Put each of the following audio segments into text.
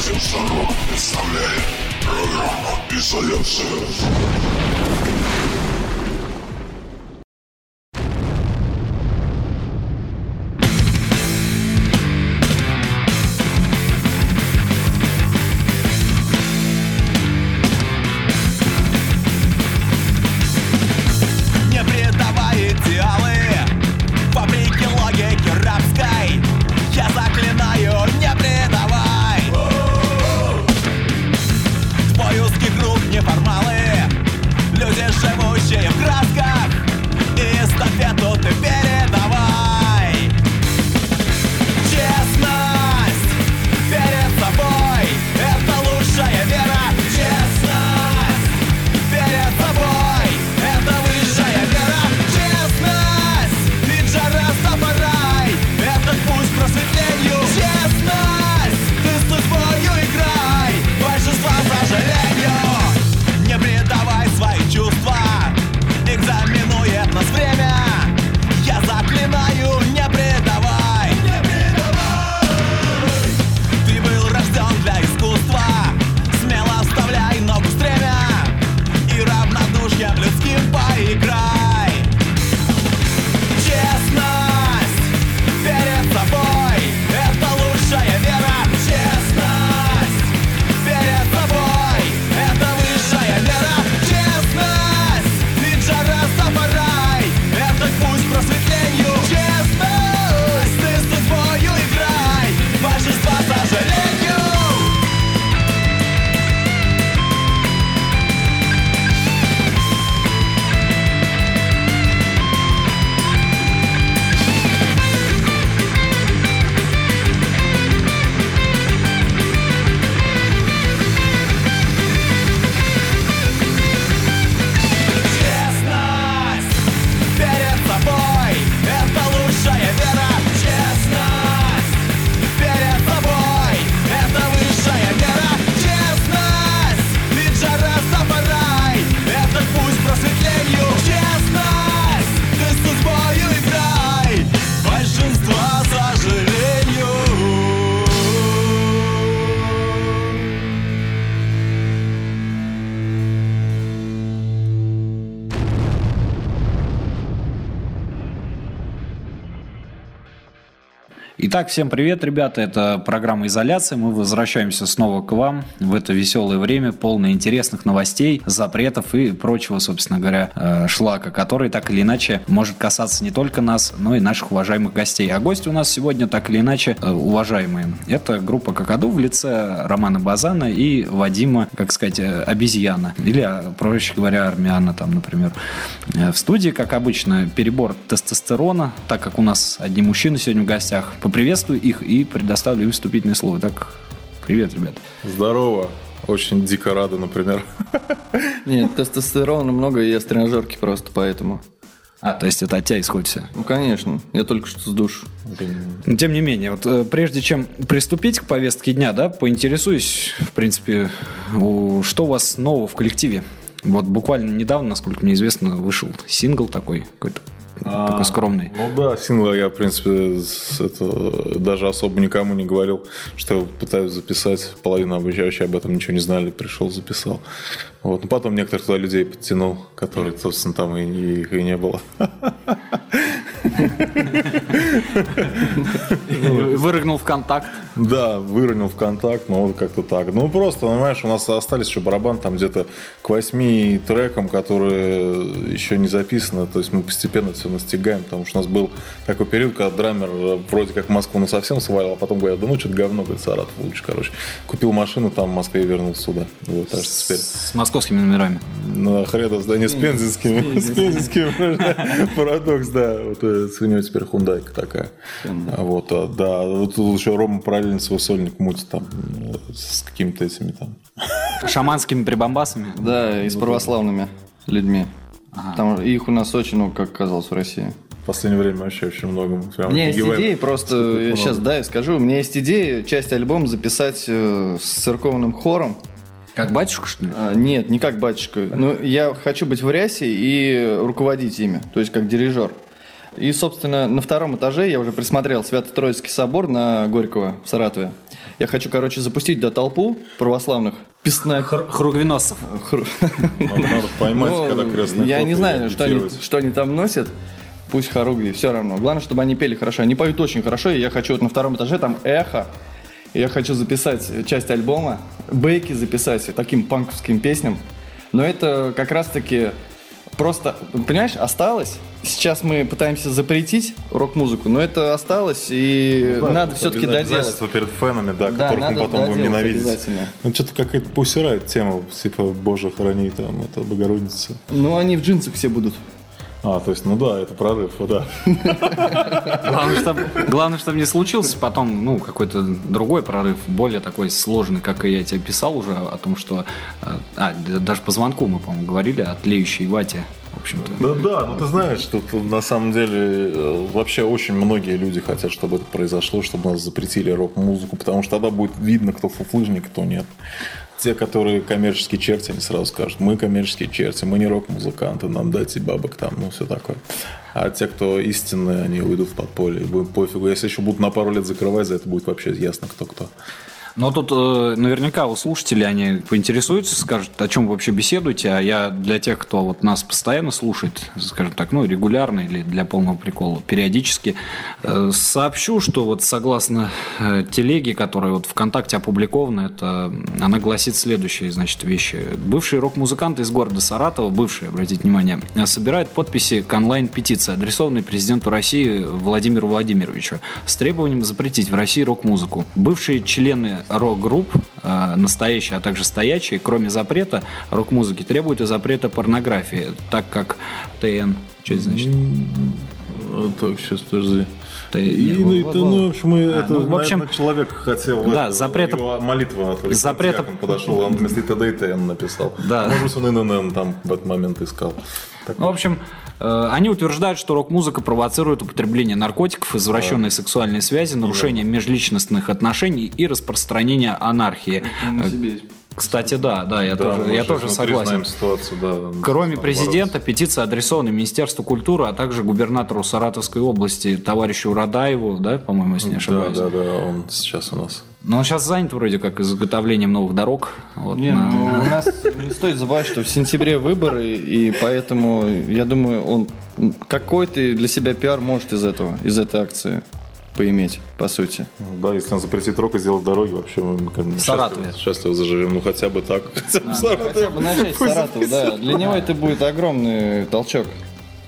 Радио Сорок представляет программу «Изоляция». Не Итак, всем привет, ребята. Это программа «Изоляция». Мы возвращаемся снова к вам в это веселое время, полное интересных новостей, запретов и прочего, собственно говоря, э, шлака, который так или иначе может касаться не только нас, но и наших уважаемых гостей. А гости у нас сегодня так или иначе э, уважаемые. Это группа «Какаду» в лице Романа Базана и Вадима, как сказать, э, обезьяна. Или, а, проще говоря, армяна там, например. В студии, как обычно, перебор тестостерона, так как у нас одни мужчины сегодня в гостях. Поприветствую их и предоставлю им вступительное слово. Так, привет, ребят. Здорово. Очень дико рада, например. Нет, тестостерона много, и я с тренажерки просто поэтому. А, то есть это от тебя исходит все. Ну, конечно, я только что с душ. Но тем не менее, вот э, прежде чем приступить к повестке дня, да, поинтересуюсь, в принципе, у- что у вас нового в коллективе? Вот буквально недавно, насколько мне известно, вышел сингл такой, какой-то такой скромный. Ну да, сингл я, в принципе, с- это, даже особо никому не говорил, что пытаюсь записать. Половина обучающих об этом ничего не знали. Пришел, записал. Вот. Но потом некоторых туда людей подтянул, которые, собственно, там и, и их и не было. Вырыгнул в контакт. Да, выронил в контакт, но вот как-то так. Ну, просто, понимаешь, у нас остались еще барабан там где-то к восьми трекам, которые еще не записаны. То есть мы постепенно все настигаем, потому что у нас был такой период, когда драмер вроде как Москву на совсем свалил, а потом говорит, да ну что-то говно, говорит, Саратов лучше, короче. Купил машину там в Москве и вернулся сюда. Вот, так что теперь С московскими номерами. на хрена здание с пензенскими. С пензенскими. Парадокс, да. Вот э, у него теперь хундайка такая. А Вот, а, да. Вот тут еще Рома параллельно свой сольник мутит там э, с какими-то этими там. Шаманскими прибамбасами. Да, и с православными людьми. Там их у нас очень много, как оказалось, в России. В последнее время вообще очень много. мы прям У меня есть идеи, просто я сейчас, да, я скажу. У меня есть идея часть альбома записать э, с церковным хором. Как батюшка, что ли? А, нет, не как батюшка. Ну, я хочу быть в рясе и руководить ими, то есть как дирижер. И, собственно, на втором этаже я уже присмотрел Свято-Троицкий собор на Горького в Саратове. Я хочу, короче, запустить до толпу православных песных. Хругвиносов. Надо, надо поймать, Ну, когда крестный я не знаю, что они, что они там носят. Пусть хоругви, все равно. Главное, чтобы они пели хорошо. Они поют очень хорошо, и я хочу вот на втором этаже там эхо. И Я хочу записать часть альбома, бейки записать таким панковским песням. Но это как раз-таки просто, понимаешь, осталось. Сейчас мы пытаемся запретить рок-музыку, но это осталось, и Да, надо все-таки доделать. перед фэнами, да, Да, которых мы потом будем ненавидеть. Ну, что-то какая-то пусирает тема, типа, Боже, храни там, это Богородица. Ну, они в джинсах все будут. А, то есть, ну да, это прорыв, да. Главное, чтобы, главное, чтобы не случился потом, ну, какой-то другой прорыв, более такой сложный, как и я тебе писал уже, о том, что... А, д- даже по звонку мы, по-моему, говорили о тлеющей вате, в общем-то. Да, да, ну ты знаешь, что тут на самом деле э, вообще очень многие люди хотят, чтобы это произошло, чтобы нас запретили рок-музыку, потому что тогда будет видно, кто фуфлыжник, кто нет. Те, которые коммерческие черти, они сразу скажут, мы коммерческие черти, мы не рок-музыканты, нам дайте бабок там, ну все такое. А те, кто истинные, они уйдут в подполье, и будет пофигу. Если еще будут на пару лет закрывать, за это будет вообще ясно, кто кто. Но тут э, наверняка у слушателей они поинтересуются, скажут, о чем вы вообще беседуете, а я для тех, кто вот нас постоянно слушает, скажем так, ну, регулярно или для полного прикола, периодически, э, сообщу, что вот согласно э, телеге, которая вот ВКонтакте опубликована, это, она гласит следующие, значит, вещи. Бывшие рок-музыканты из города Саратова, бывшие, обратите внимание, э, собирают подписи к онлайн-петиции, адресованной президенту России Владимиру Владимировичу с требованием запретить в России рок-музыку. Бывшие члены рок-групп, э, настоящие, а также стоячие, кроме запрета рок-музыки, требуют и запрета порнографии, так как ТН, что это значит? Так, сейчас, подожди. И, ну, и, ну, в общем, это, ну, в общем, наверное, человек хотел... да, это, запрета- его молитва как Он подошел, он вместо ТД и ТН написал. Да. Может быть, он ИНН там в этот момент искал. Так, Ну, в общем, э, они утверждают, что рок-музыка провоцирует употребление наркотиков, извращенные сексуальные связи, нарушение межличностных отношений и распространение анархии. Э, Кстати, да, да, я да, тоже, мы я же тоже согласен. знаем ситуацию, да. Кроме президента, петиция адресована Министерству культуры, а также губернатору Саратовской области, товарищу Радаеву, да, по-моему, если не бороться. ошибаюсь. Да, да, да, он сейчас у нас. Но он сейчас занят вроде как изготовлением новых дорог. Вот, Не, на- ну, у нас не стоит забывать, что в сентябре выборы, и поэтому, я думаю, он какой-то для себя пиар может из этого, из этой акции поиметь, по сути. Да, если он запретит рок и сделать дороги, вообще мы как бы Саратове. счастливо, заживем. Ну, хотя бы так. Хотя бы в Саратове. Хотя бы начать с Пусть Саратова, да. Для него это будет огромный толчок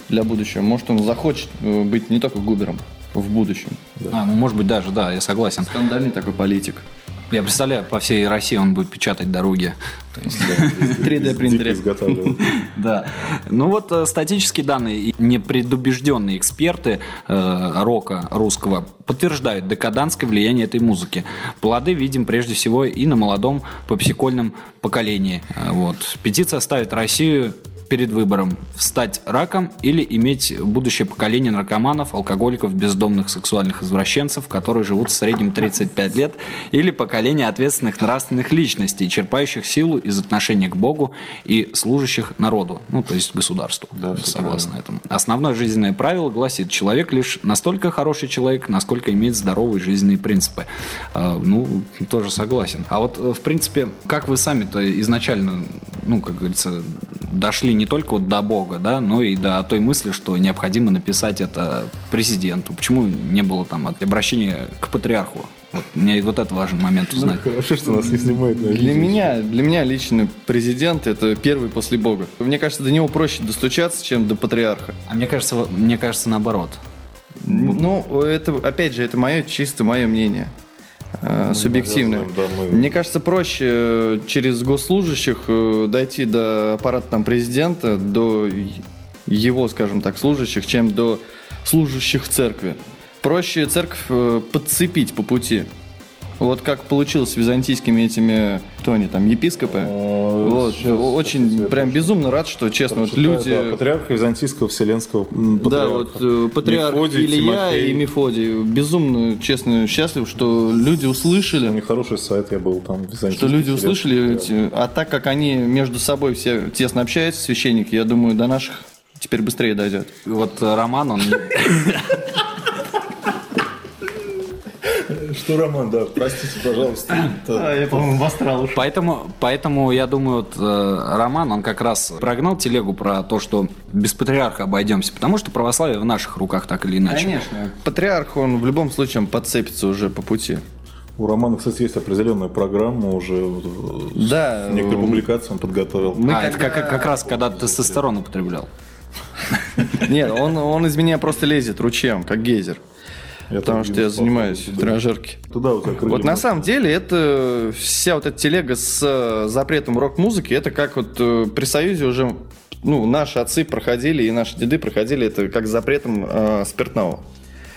для будущего. Может, он захочет э, быть не только губером в будущем. А, ну, может быть, даже, да, я согласен. Скандальный такой политик. Я представляю, по всей России он будет печатать дороги. То есть, 3D Дико принтере. Да. Ну вот э, статические данные и непредубежденные эксперты э, рока русского подтверждают декаданское влияние этой музыки. Плоды видим прежде всего и на молодом попсикольном поколении. Э, Вот. Петиция ставит Россию перед выбором стать раком или иметь будущее поколение наркоманов, алкоголиков, бездомных сексуальных извращенцев, которые живут в среднем 35 лет, или поколение ответственных нравственных личностей, черпающих силу из отношения к Богу и служащих народу, ну, то есть государству, Да, согласно этому. Основное жизненное правило гласит, человек лишь настолько хороший человек, насколько имеет здоровые жизненные принципы. А, Ну, тоже согласен. А вот, э, в принципе, как вы сами-то изначально, ну, как говорится, дошли не только вот до Бога, да, но и до той мысли, что необходимо написать это президенту. Почему не было там обращения к патриарху? Вот, мне вот это важный момент узнать. Хорошо, что нас не снимают на Для меня, для меня лично президент это первый после Бога. Мне кажется, до него проще достучаться, чем до патриарха. А мне кажется, мне кажется наоборот. Ну, это, опять же, это мое чисто мое мнение. Э, субъективное. навязываем, да, мы- Мне кажется, проще э, через госслужащих э, дойти до аппарата там, президента, до его, скажем так, служащих, чем до служащих церкви. Проще церковь э, подцепить по пути. Вот как получилось с византийскими этими, кто они там, епископы. О, Вот, сейчас, очень прям безумно рад, что, честно, вот люди... Да, патриарха Византийского Вселенского м, Да, патриарха. вот э, патриарх Мефодий, Илья Тимофей. и Мефодий. Безумно, честно, счастлив, что люди У услышали, них хороший сайт, я был там. Византийский что люди услышали, эти- а так как они между собой все тесно общаются, священники, я думаю, до наших теперь быстрее дойдет. Вот э, Роман, он... Что, Роман, да, простите, пожалуйста. Это- я, по-моему, в астрал ушел. Поэтому, поэтому я думаю, вот, э, Роман, он как раз прогнал телегу про то, что без патриарха обойдемся, потому что православие в наших руках так или иначе. Конечно. Патриарх, он в любом случае подцепится уже по пути. У Романа, кстати, есть определенная программа уже. э, Да, Некоторые публикации он подготовил. Мы а, это когда- как, как раз когда тестостерон употреблял. Нет, он, он из меня просто лезет ручьем, как гейзер. Я Потому что я занимаюсь в тренажерке. Туда крылья Вот на самом деле это вся вот эта телега с э, запретом рок-музыки, это как вот э, при Союзе уже ну, наши отцы проходили и наши деды проходили это как с запретом э, спиртного.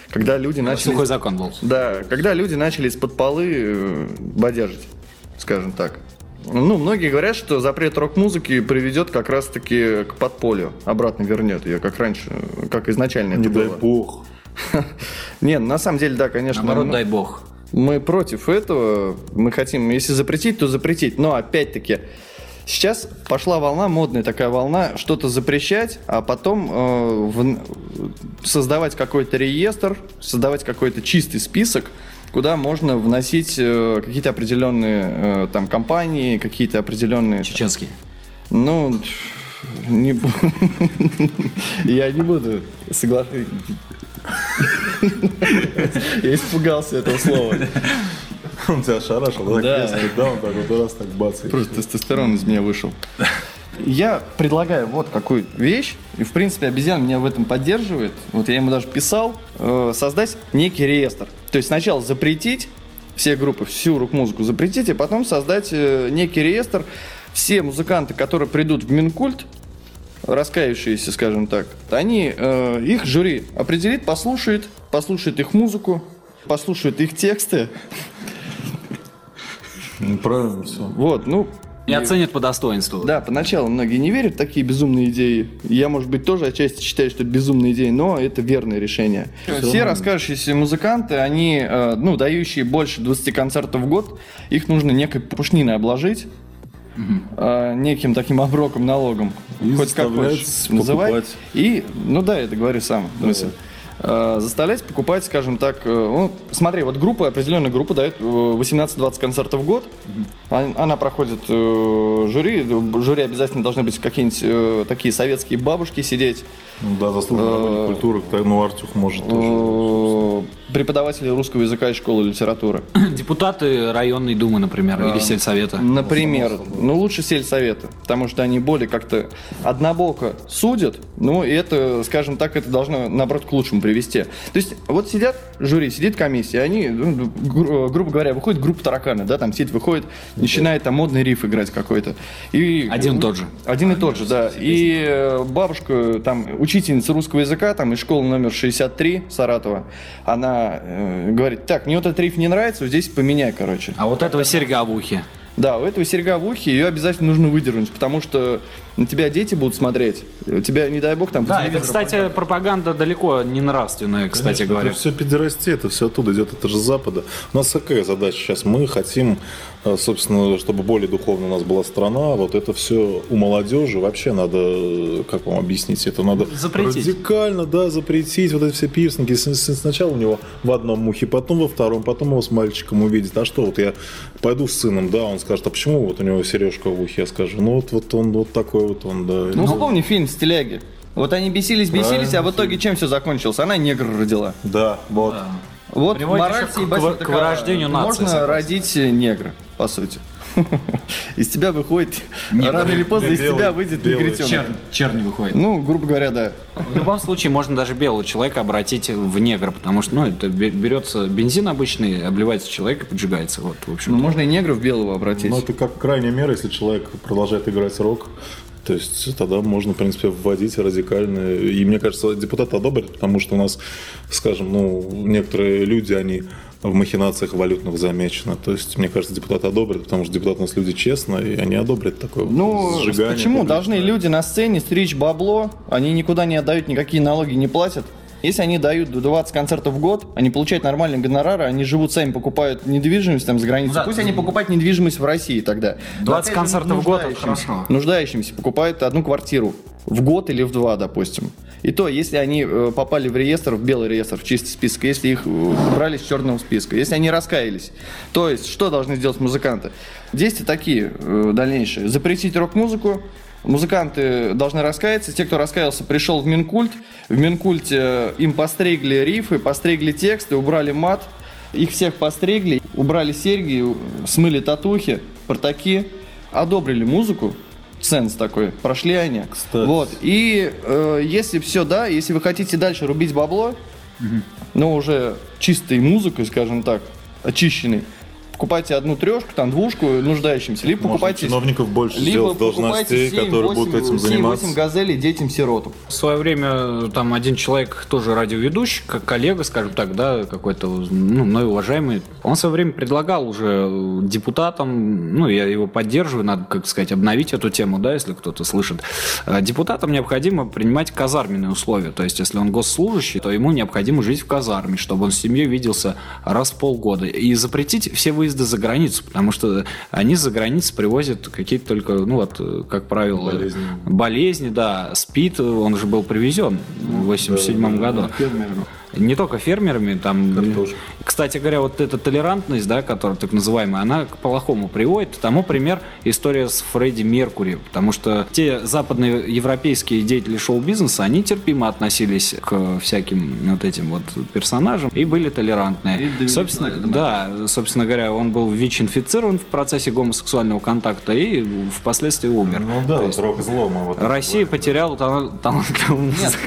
Когда люди начали... Сухой закон был. Да, когда люди начали из-под полы э, бодяжить, скажем так. Ну, многие говорят, что запрет рок-музыки приведет как раз-таки к подполью, обратно вернет ее, как раньше, как изначально это Не дай было. бог. Не, на самом деле, да, конечно. Наоборот, ну, дай бог. мы против этого. Мы хотим, если запретить, то запретить. Но опять-таки, сейчас пошла волна, модная такая волна, что-то запрещать, а потом э, в- создавать какой-то реестр, создавать какой-то чистый список, куда можно вносить э, какие-то определенные э, там компании, какие-то определенные... Чеченский. Ну, не я не буду соглашаться. Я испугался этого слова. Он тебя шарашил, да, Да. так резко, да, он так вот раз так бац. и Просто тестостерон из меня вышел. Я предлагаю вот какую вещь, и в принципе обезьян меня в этом поддерживает. Вот я ему даже писал, э, создать некий реестр. То есть сначала запретить все группы, всю рок-музыку запретить, а потом создать э, некий реестр. Все музыканты, которые придут в Минкульт, раскаявшиеся, скажем так, они, э, их жюри определит, послушает, послушает их музыку, послушает их тексты. Ну, Правильно все. Вот, ну, И оценят по достоинству. Да, поначалу многие не верят в такие безумные идеи. Я, может быть, тоже отчасти считаю, что это безумные идеи, но это верное решение. Все раскающиеся музыканты, они, э, ну, дающие больше 20 концертов в год, их нужно некой пушниной обложить, э, неким таким оброком, налогом. И Хоть как хочешь называй. И, ну да, это говорю сам. мысль. Э, заставлять покупать, скажем так, э, ну, смотри, вот группа, определенная группа дает э, 18-20 концертов в год, А- она проходит э, жюри, в жюри обязательно должны быть какие-нибудь э, такие советские бабушки сидеть, Ну да, заслуженный работник культуры, так, ну Артюх может тоже. э, преподаватели русского языка и школы литературы. Депутаты районной думы, например, или сельсовета. Например, ну лучше сельсоветы, потому что они более как-то однобоко судят, ну и это, скажем так, это должно, наоборот, к лучшему привести. То есть вот сидят жюри, сидит комиссия, они, ну, гру- грубо говоря, выходит группа тараканы, да, там сидит, выходит, начинает там модный риф играть какой-то. И, Один и тот же. Один и тот же, да. И э, бабушка, там, учительница русского языка, там, из школы номер 63 Саратова, она э, говорит, так, мне вот этот риф не нравится, вот здесь поменяй, короче. А вот этого серьга в ухе. Да, у этого серьга в ухе, ее обязательно нужно выдернуть, потому что на тебя дети будут смотреть. У тебя, не дай бог, там... Да, это, кстати, пропаганда далеко не нравственная, кстати говоря. Это все педерастия, это все оттуда идет, это же с Запада. У нас какая задача сейчас? Мы хотим, собственно, чтобы более духовно у нас была страна. Вот это все у молодежи вообще надо, как вам объяснить, это надо Запретить. радикально, да, запретить вот эти все пирсинги. Сначала у него в одном ухе, потом во втором, потом его с мальчиком увидит. А что, вот я пойду с сыном, да, он скажет, а почему вот у него сережка в ухе? Я скажу, ну вот, вот он вот такой вот он, да. Ну, вспомни фильм «Стиляги». Вот они бесились, бесились, а в итоге чем все закончилось? Она негр родила. Да, вот. Вот Приводит мораль к- к такая, вырождению нации, Можно согласен. родить негра, по сути. Из тебя выходит, рано или поздно из белый, тебя выйдет белый негритенок. черный выходит. Ну, грубо говоря, да. В любом случае, можно даже белого человека обратить в негра, потому что, ну, это бе- берется бензин обычный, обливается человек и поджигается. Вот, в общем. Ну, можно и негра в белого обратить. Ну, это как крайняя мера, если человек продолжает играть рок. То есть тогда можно, в принципе, вводить радикально. И мне кажется, депутаты одобрят, потому что у нас, скажем, ну, некоторые люди, они в махинациях валютных замечены. То есть, мне кажется, депутаты одобрят, потому что депутаты у нас люди честные, и они одобрят такое Ну, сжигание почему? публичное. Должны люди на сцене стричь бабло, они никуда не отдают, никакие налоги не платят. Если они дают 20 концертов в год, они получают нормальные гонорары, они живут сами, покупают недвижимость там за границей. Ну да. Пусть они покупают недвижимость в России тогда. 20 Опять же, концертов в год это нуждающимся. хорошо. Нуждающимся покупают одну квартиру в год или в два, допустим. И то, если они э, попали в реестр, в белый реестр, в чистый список, если их э, убрали с черного списка, если они раскаялись. То есть, что должны сделать музыканты? Действия такие э, дальнейшие. Запретить рок-музыку, Музыканты должны раскаяться. Те, кто раскаялся, пришел в Минкульт. В Минкульте э, им постригли рифы, постригли тексты, убрали мат. Их всех постригли, убрали серьги, смыли татухи, портаки, одобрили музыку. Сенс такой. Прошли они. Кстати. Вот. И э, если все, да, если вы хотите дальше рубить бабло, но уже чистой музыкой, скажем так, очищенной, покупайте одну трешку, там двушку нуждающимся, либо Можно покупайте... чиновников больше либо сделать должностей, покупайте 7, которые 8, будут этим 7, заниматься. 8 газелей детям-сиротам. В свое время там один человек, тоже радиоведущий, как коллега, скажем так, да, какой-то, ну, мной уважаемый, он в свое время предлагал уже депутатам, ну, я его поддерживаю, надо, как сказать, обновить эту тему, да, если кто-то слышит. Э, Депутатам необходимо принимать казарменные условия, то есть, если он госслужащий, то ему необходимо жить в казарме, чтобы он с семьей виделся раз в полгода. И запретить все выезды за границу, потому что они за границу привозят какие-то только, ну, вот, как правило, Болезни. болезни, да, СПИД, он же был привезен в 87 году. Не только фермерами, там... Картошка. Кстати говоря, вот эта толерантность, да, которая так называемая, она к плохому приводит. Тому пример история с Фредди Меркури, потому что те западные европейские деятели шоу-бизнеса, они терпимо относились к всяким вот этим вот персонажам и были толерантные. И собственно, да, собственно говоря, он был ВИЧ-инфицирован в процессе гомосексуального контакта и впоследствии умер. Ну да, То есть рок злома. Вот Россия потеряла талант- талантливого музыка.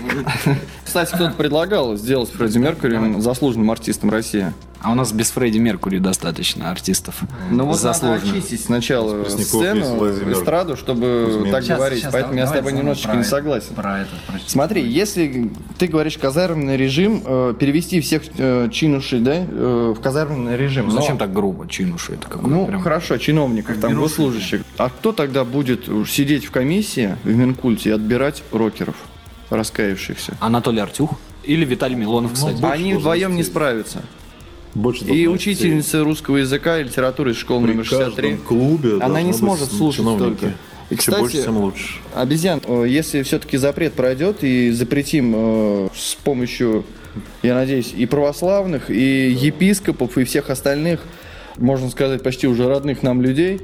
Кстати, кто-то предлагал сделать Фредди Меркьюри заслуженным артистом России. А у нас без Фредди Меркури достаточно артистов. Ну вот надо заслуженных. очистить сначала сцену, эстраду, чтобы Кузьмин. так Сейчас, говорить. Поэтому я с тобой немножечко не согласен. Про это, про- Смотри, если ты говоришь казарменный режим, э, перевести всех э, чинушей, да, э, в казарменный режим. Ну, но- Зачем так грубо, чинуши? Это какой Ну, прям... хорошо, чиновников, там, госслужащих. А кто тогда будет сидеть в комиссии в Минкульте и отбирать рокеров, раскаявшихся? Анатолий Артюх или Виталий Милонов, кстати. Они вдвоем не справятся. Больше И учительница русского языка и литературы из школы При номер 63. каждом клубе Она не сможет слушать чиновники. столько. И, Чем больше, кстати, тем лучше. Обезьян, э, если все-таки запрет пройдет и запретим э, с помощью, я надеюсь, и православных, и епископов, и всех остальных, можно сказать, почти уже родных нам людей,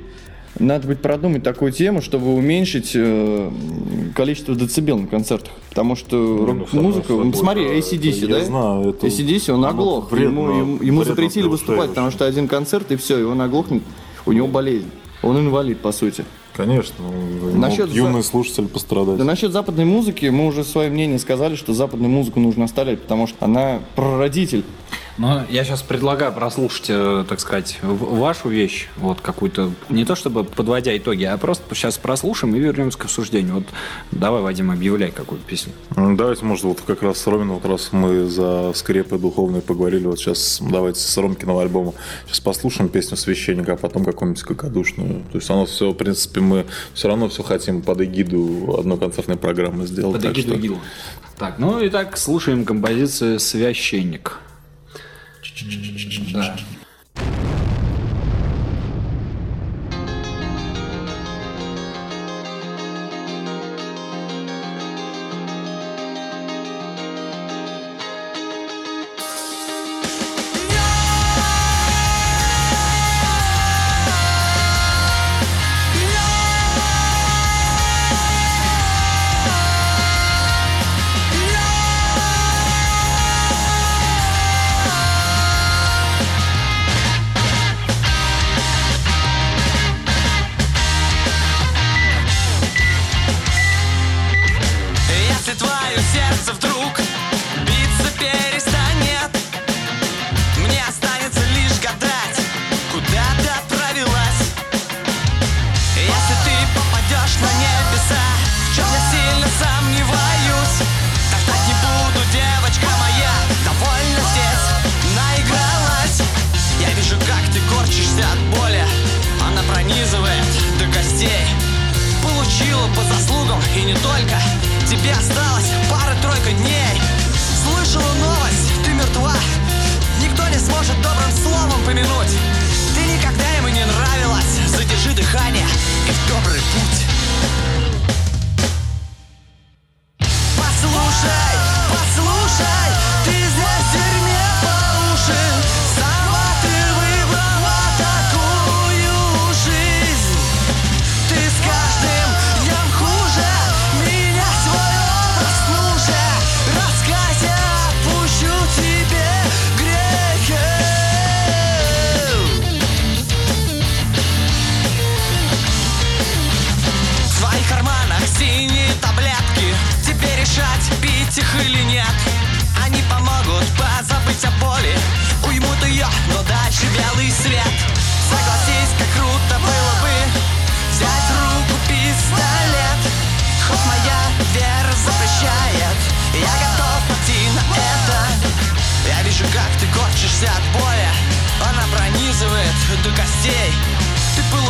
надо будет продумать такую тему, чтобы уменьшить э, количество децибел на концертах. Потому что рок-музыка... ну, смотри, ACDC, да? я знаю, это- ACDC, он оглох. вредно- ему ему, запретили выступать, потому что один концерт, и все, он оглохнет. У него болезнь. Он инвалид, по сути. Конечно. Насчет юный за- слушатель пострадать. Да насчет западной музыки мы уже свое мнение сказали, что западную музыку нужно оставлять, потому что она прародитель. Но я сейчас предлагаю прослушать, э, так сказать, вашу вещь, вот какую-то, не то чтобы подводя итоги, а просто сейчас прослушаем и вернемся к обсуждению. Вот давай, Вадим, объявляй какую-то песню. Ну, Давайте, может, вот как раз с Ромином, вот раз мы за скрепы духовные поговорили, вот сейчас давайте с Ромкиного альбома сейчас послушаем песню священника, а потом какую-нибудь какодушную. То есть оно все, в принципе, мы все равно все хотим под эгиду одной концертной программы сделать. Под так эгиду что- ИГИЛа. Так, ну и так слушаем композицию «Священник». Да.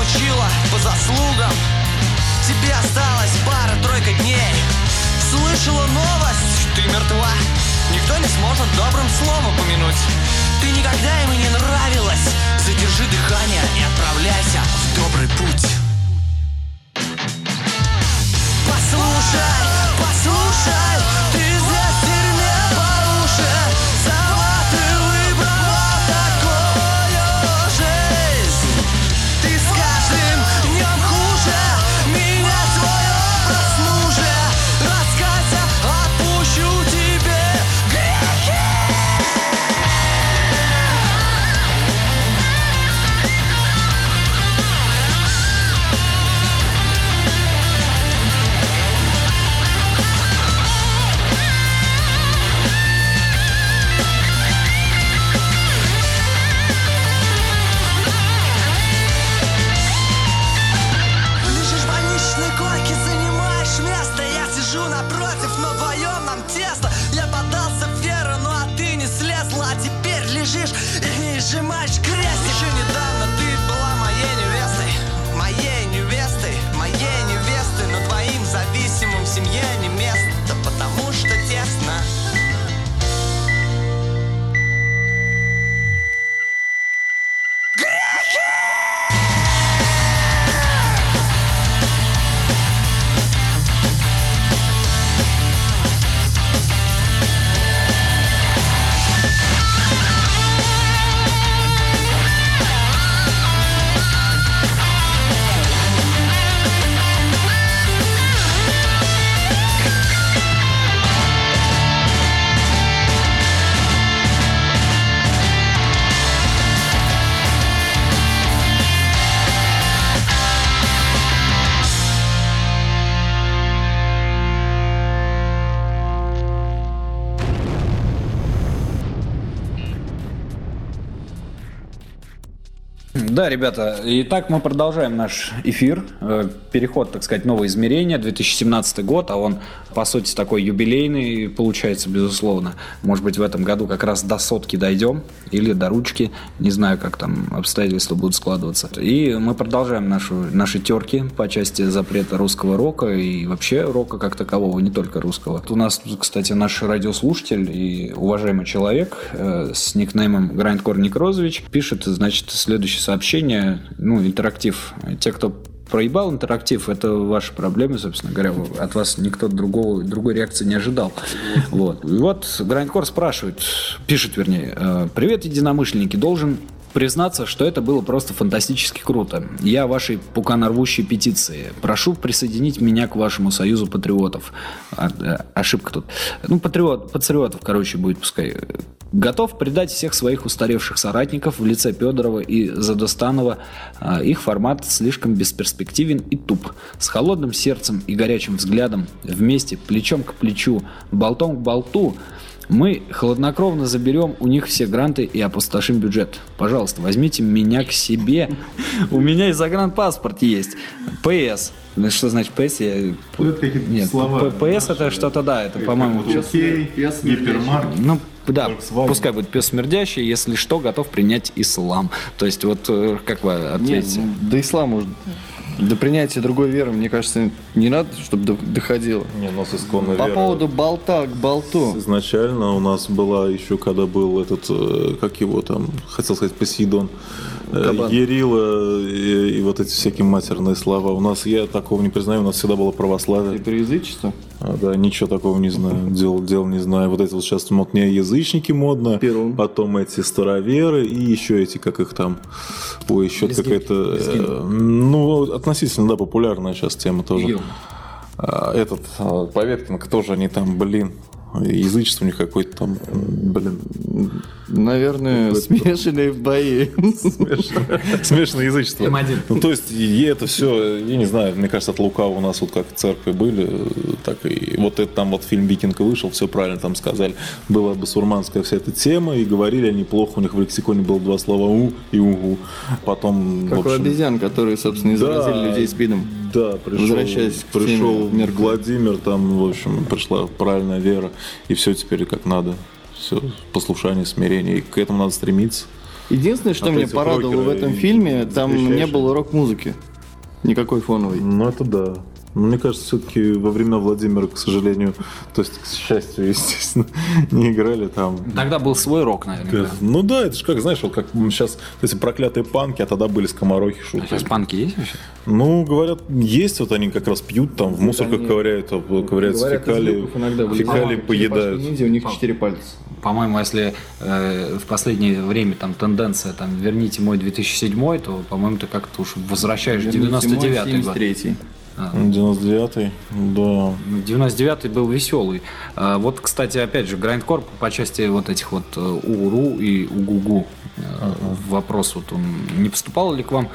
Получила по заслугам. Тебе осталось пара-тройка дней. Слышала новость, ты мертва. Никто не сможет добрым словом помянуть. Ты никогда ему не нравилась. Задержи дыхание и отправляйся в добрый путь. Послушай, послушай Ты здесь Да, ребята, итак, мы продолжаем наш эфир. Э, Переход, так сказать, новое измерение, 2017 год, а он, по сути, такой юбилейный, получается, безусловно. Может быть, в этом году как раз до сотки дойдем, или до ручки, не знаю, как там обстоятельства будут складываться. И мы продолжаем нашу, наши терки по части запрета русского рока и вообще рока как такового, не только русского. У нас, кстати, наш радиослушатель и уважаемый человек э, с никнеймом Grindcore Некрозович пишет, значит, следующее сообщение, ну, интерактив. Те, кто проебал интерактив, это ваши проблемы, собственно говоря. От вас никто другого, другой реакции не ожидал. Вот. И вот Грайндкор спрашивает, пишет, вернее, э, «Привет, единомышленники, должен признаться, что это было просто фантастически круто. Я вашей пуканорвущей петиции. Прошу присоединить меня к вашему союзу патриотов. А, э, ошибка тут. Ну, патриот, патриотов, короче, будет пускай. Готов предать всех своих устаревших соратников в лице Федорова и Задостанова. А, Их формат слишком бесперспективен и туп. С холодным сердцем и горячим взглядом, вместе, плечом к плечу, болтом к болту, мы хладнокровно заберем у них все гранты и опустошим бюджет. Пожалуйста, возьмите меня к себе. У меня и загранпаспорт есть. ПС. Ну, Что значит ПС? Я... Нет, слова. ПС это что-то, да, это, по-моему... Окей, пес гипермаркет. Ну, да, Volkswagen. пускай будет пес смердящий, если что, готов принять ислам. То есть, вот э, как вы Нет, ответите? ну, да ислам может. До принятия другой веры, мне кажется, не надо, чтобы до- доходило. Не, у нас исконная По вера. поводу болта к болту. Изначально у нас была еще, когда был этот, э, как его там, хотел сказать, Посейдон, э, Кабан. Ерила и, и вот эти всякие матерные слова. У нас, я такого не признаю, у нас всегда было И православие. про язычество? А, да, ничего такого не знаю, дел, дел не знаю. Вот эти вот сейчас модные язычники модно, Первым. потом эти староверы и еще эти, как их там, ой, еще какая-то, э, ну, относительно, да, популярная сейчас тема тоже. А, этот, а, Поветкин, кто же они там, блин, язычество у них какое-то там, блин, Наверное, смешанные бои. смешанное язычество. М1. Ну, то есть, и это все, я не знаю, мне кажется, от лукава у нас вот как в церкви были, так и вот это там вот фильм «Викинг» вышел, все правильно там сказали. Была басурманская вся эта тема, и говорили они плохо, у них в лексиконе было два слова «у» и «угу». Потом, Как у обезьян, которые, собственно, и Да. заразили людей спидом. Да, пришел, Возвращаясь к пришел. Владимир, там, в общем, пришла правильная вера, и все теперь как надо. Все, послушание, смирение, и к этому надо стремиться. Единственное, что А то меня порадовало в этом фильме, там не было рок-музыки. Никакой фоновой. Ну, это да. Но мне кажется, все-таки во времена Владимира, к сожалению, то есть, к счастью, естественно, не играли там. Тогда был свой рок, наверное. Ну да, это же как, знаешь, вот как сейчас эти проклятые панки, а тогда были скоморохи А шутки. сейчас панки есть вообще? Ну, говорят, есть, вот они как раз пьют, там в мусорках они- ковыряют, а, ковыряются фекалии, фекалии поедают. у них четыре пальца. По-моему, если э, в последнее время там тенденция там верните мой 2007, то, по-моему, ты как-то уж возвращаешь 99-й год. 73 99-й, да. 99-й был веселый. А, Вот, кстати, опять же, Грайндкор по части вот этих вот э, УРУ и УГУГУ. Э, Вопрос вот он, не поступало ли к вам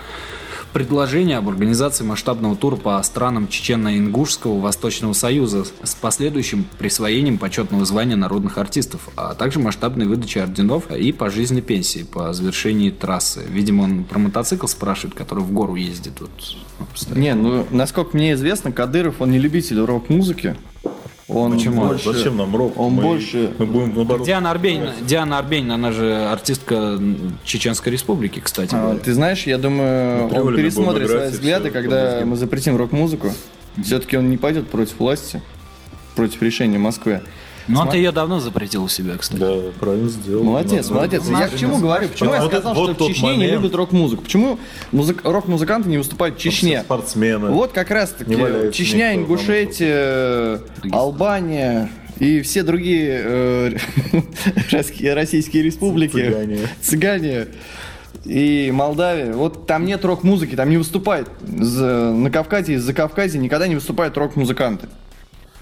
предложение об организации масштабного тура по странам Чечено-Ингушского Восточного Союза с последующим присвоением почетного звания народных артистов, а также масштабной выдачей орденов и пожизненной пенсии по завершении трассы. Видимо, он про мотоцикл спрашивает, который в гору ездит. Вот, ну. Не, ну, насколько мне известно, Кадыров, он не любитель рок-музыки. Он Почему? больше- Зачем нам рок? Он Мы- больше... Мы будем, наоборот, Диана Арбенина, Диана Арбенина, она же артистка Чеченской Республики, кстати. А. Ты знаешь, я думаю, На он пересмотрит свои взгляды, когда мы запретим рок-музыку. Все-таки он не пойдет против власти, против решения Москвы. Ну, он-то ее давно запретил у себя, кстати. Да, правильно сделал. Молодец, Надо- молодец. Я к чему говорю? Почему я Вот сказал, это- вот что в Чечне не момент. любят рок-музыку? Почему музык- рок-музыканты не выступают в Чечне? Спортсмены. Вот как раз таки Не Чечня, Ингушетия, Албания и все другие э, российские- российские республики. Цыгане. Цыгане. И Молдавия. Вот там нет рок-музыки, там не выступает. За- на Кавказе и за Кавказе никогда не выступают рок-музыканты.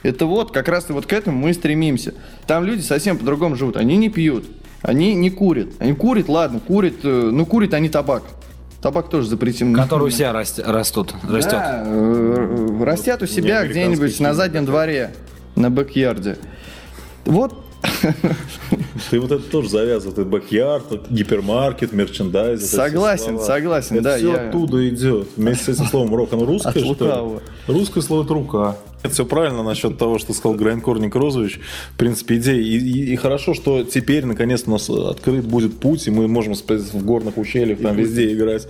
Это вот, как раз и вот к этому мы и стремимся. Там люди совсем по-другому живут. Они не пьют, они не курят. Они курят, ладно, курят, э, ну курят они табак. Табак тоже запретим. Который у себя раст- растут, растет. Да, э, растят у себя где-нибудь на заднем дворе, на бэк-ярде. Вот, Ты вот это тоже завязывал. Это бэк-ярд, гипермаркет, мерчендайз. Согласен, согласен, это да, все я- оттуда идет. Вместе с этим словом рок. Оно русское, что ли? Русское слово это рука. Это все правильно насчет того, что сказал Грайнкор Некрозович. В принципе, идея. И, и- и хорошо, что теперь наконец у нас открыт будет путь, и мы можем в горных ущельях там везде играть.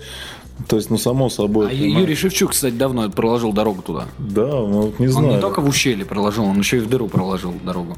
То есть, ну, само собой. А понимаешь? Юрий Шевчук, кстати, давно проложил дорогу туда. Да, ну, вот не Он знаю. не только в ущелье проложил, он еще и в дыру проложил дорогу.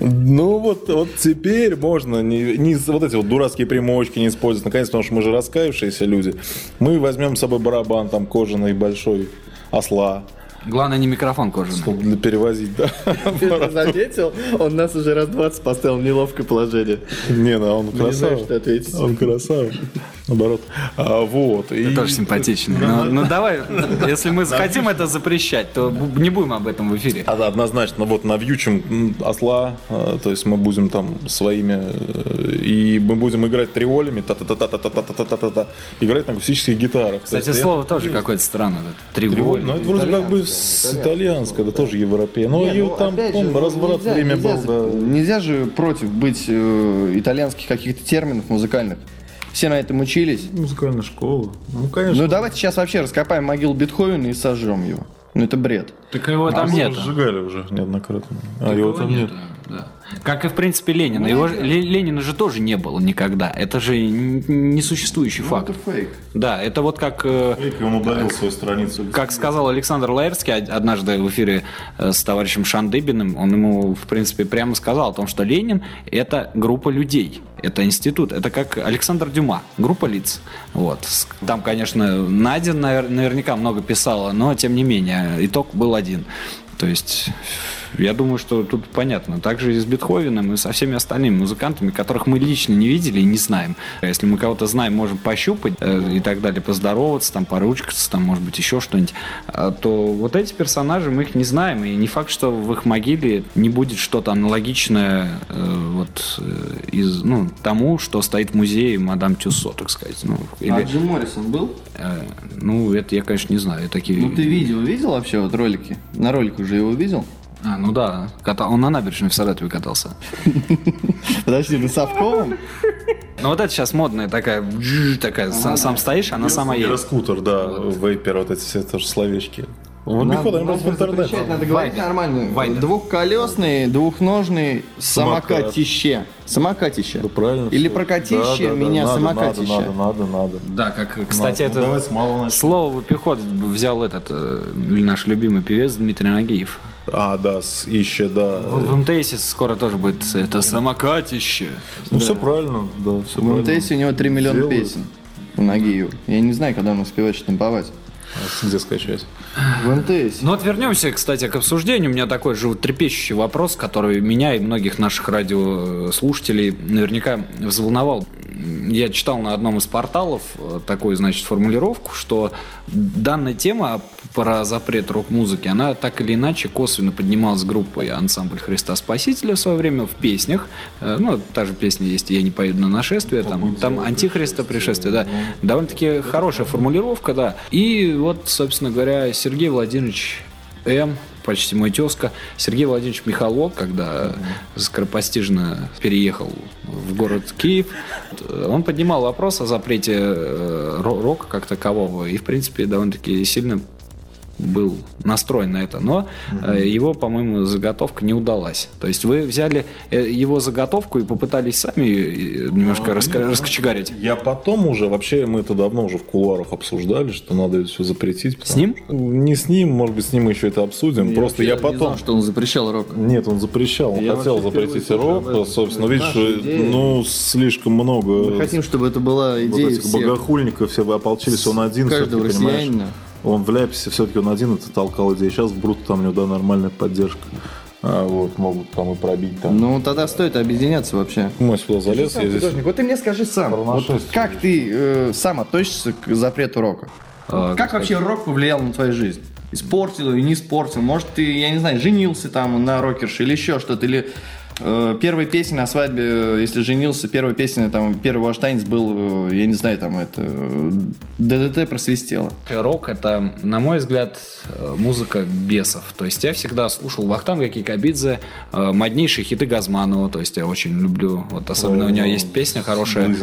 Ну вот, вот теперь можно не, не вот эти вот дурацкие примочки не использовать. Наконец, потому что мы же раскаявшиеся люди. Мы возьмем с собой барабан там кожаный большой, осла, Главное, не микрофон кожаный. чтобы для- перевозить, да. ты заметил? Он нас уже раз 20 поставил в неловкое положение. Не, ну он Не знаю, красавчик. что ответить. Он красавчик. Наоборот. А, вот. Ты и- тоже симпатичный. Ну, ну давай, если мы захотим это запрещать, то бу- не будем об этом в эфире. А, да, однозначно, вот навьючим осла, э, то есть мы будем там своими, э, и мы будем играть триолями, та-та-та-та-та-та-та-та-та, играть на акустических гитарах. То Кстати, я- слово тоже какое-то странное. Триоль, ну это вроде как бы с итальянское, да тоже европея. Но и ну, там, ну, разврат нельзя- время был. Нельзя же против быть э, итальянских каких-то терминов музыкальных. Все на этом учились. Музыкальная школа. Ну, конечно. Ну давайте сейчас вообще раскопаем могилу Бетховена и сожжем его. Ну это бред. Так его там А нет. его сжигали уже неоднократно. А его там нет. Да. Как и, в принципе, Ленина. Его, Ленина же тоже не было никогда. Это же несуществующий Ну, факт. это фейк. Да, это вот как... э, Фейк, он удалил свою страницу. Как сказал Александр Лаэрский од- однажды в эфире э, с товарищем Шандыбиным, он ему, в принципе, прямо сказал о том, что Ленин – это группа людей, это институт, это как Александр Дюма, группа лиц. Вот. Там, конечно, Надя навер- наверняка много писала, но, тем не менее, итог был один. То есть, я думаю, что тут понятно. Также и с Бетховеном, и со всеми остальными музыкантами, которых мы лично не видели и не знаем. А Если мы кого-то знаем, можем пощупать э, и так далее, поздороваться, там, поручкаться, там, может быть, еще что-нибудь, А, то вот эти персонажи, мы их не знаем, и не факт, что в их могиле не будет что-то аналогичное э, вот, э, из, ну, тому, что стоит в музее мадам Тюссо, так сказать. Ну, или, А Джим Моррисон был? э, ну, это я, конечно, не знаю. Такие... Ну ты видео видел вообще вот ролики? На ролик уже его видел? А, ну да, ката- он на набережной в Саратове катался. Подожди, на Совковом? Ну вот это сейчас модная такая, такая, сам, сам стоишь, она сама едет. Скутер, да, вейпер, вот эти все тоже словечки. Обиходе, они просто в запрещать, надо говорить нормально. Двухколесный, двухножный Самокат. самокатище. Самокатище. Да, правильно. Или прокатище, Да, да, да, меня надо, самокатище. Надо, надо, надо, надо. Да, как, кстати, Надо. Ну, это слово в обиход взял этот э, наш любимый певец Дмитрий Нагиев. А, да, с ище, да. В, в МТС скоро тоже будет это самокатище. Ну, все правильно, да, все В правильно. МТС у него 3 миллиона Делают. песен. У Нагиева. Я не знаю, когда он успевает штамповать. А Где скачать? В МТС. Ну вот вернемся, кстати, к обсуждению. У меня такой животрепещущий вопрос, который меня и многих наших радиослушателей наверняка взволновал. Я читал на одном из порталов э, такую, значит, формулировку, что данная тема про запрет рок-музыки, она так или иначе косвенно поднималась группой ансамбль Христа Спасителя в свое время в песнях. Э, Ну, та же песня есть «Я не поеду на нашествие», там, там «Антихриста пришествие», да. Довольно-таки хорошая формулировка, да. И вот, собственно говоря, Сергей Владимирович М, почти мой тезка, Сергей Владимирович Михалок, когда скоропостижно переехал в город Киев, он поднимал вопрос о запрете э, ро- рока как такового и, в принципе, довольно-таки сильно был настроен на это, но э, его, по-моему, заготовка не удалась. То есть вы взяли э, его заготовку и попытались сами э, немножко раска- раскочегарить. Я потом уже, вообще мы это давно уже в кулуарах обсуждали, что надо это все запретить. потому ним? что- Не с ним, может быть, с ним мы еще это обсудим. Просто я Не потом... знал, что он запрещал рок. Нет, он запрещал, он Я хотел запретить рок, об этом. собственно, видишь, идея. ну, слишком много Мы хотим, чтобы это была вот идея этих всех. богохульников, все вы ополчились, он один, каждого все-таки, понимаешь? Он в Ляписе все-таки он один это толкал идеи. Сейчас в Брут там у него, да, нормальная поддержка. А, вот, могут там и пробить там. Ну, тогда стоит объединяться вообще. Мы сюда залез, я здесь... Художник, вот ты мне скажи сам, вот как ты э, сам относишься к запрету рока? А, как вообще рок повлиял на твою жизнь? Испортил или не испортил? Может, ты, я не знаю, женился там на рокерше или еще что-то? Или э, первая песня на свадьбе, э, если женился, первая песня, там, первый ваш танец был, э, я не знаю, там, это, ДДТ просвистело. Рок это, на мой взгляд, музыка бесов. То есть я всегда слушал Вахтанга Кикабидзе, моднейшие хиты Газманова. То есть я очень люблю, вот особенно у него есть песня хорошая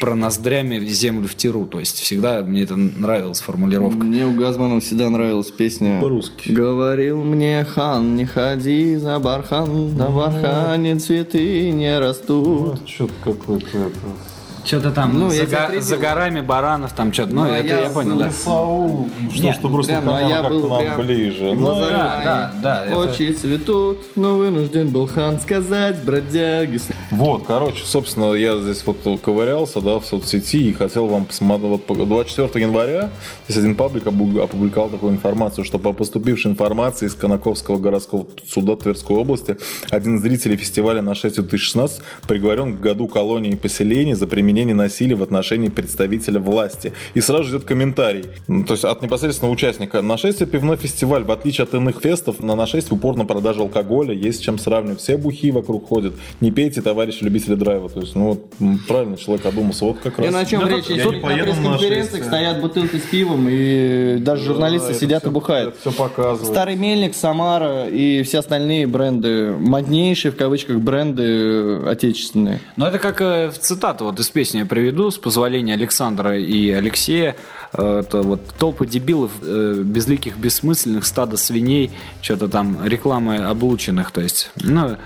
про ноздрями в землю в тиру. То есть всегда мне это нравилась формулировка. Мне у Газманова всегда нравилась песня По-русски. Говорил мне хан, не ходи за бархан На бархане цветы не растут. Что-то какое-то это... Что-то там Ну, за, я го- за горами баранов, там что-то. Ну, Ну, а это я я, понял, да. Саул, что, Нет, что просто прям, ну, а я как-то был нам прям ближе. Ну, да, да, да, это- Очи цветут, но вынужден был хан сказать Бродяги Вот, короче, собственно, я здесь вот ковырялся, да, в соцсети и хотел вам посмотреть, вот по- 24 января здесь один паблик опубликовал такую информацию, что по поступившей информации из Конаковского городского суда Тверской области один из зрителей фестиваля на 6 2016 приговорен к году колонии и поселений за применение насилия в отношении представителя власти. И сразу же идет комментарий, ну, то есть от непосредственного участника. Нашествие пивной фестиваль, в отличие от иных фестов, на нашествие упор на продажу алкоголя, есть с чем сравнивать. Все бухи вокруг ходят. Не пейте, товарищи любители драйва. То есть, ну вот, правильно человек одумался. Вот как раз. И на чем Ну, речь? идет? тут на поеду на пресс-конференциях стоят бутылки с пивом И даже журналисты сидят и бухают Все показывает. Старый Мельник, Самара и все остальные бренды, моднейшие в кавычках бренды э, отечественные. Ну, это как э, в цитату вот из песни я приведу, с позволения Александра и Алексея. Э, Это вот толпы дебилов, э, безликих, бессмысленных, стадо свиней, что-то там, рекламы облученных, то есть, ну,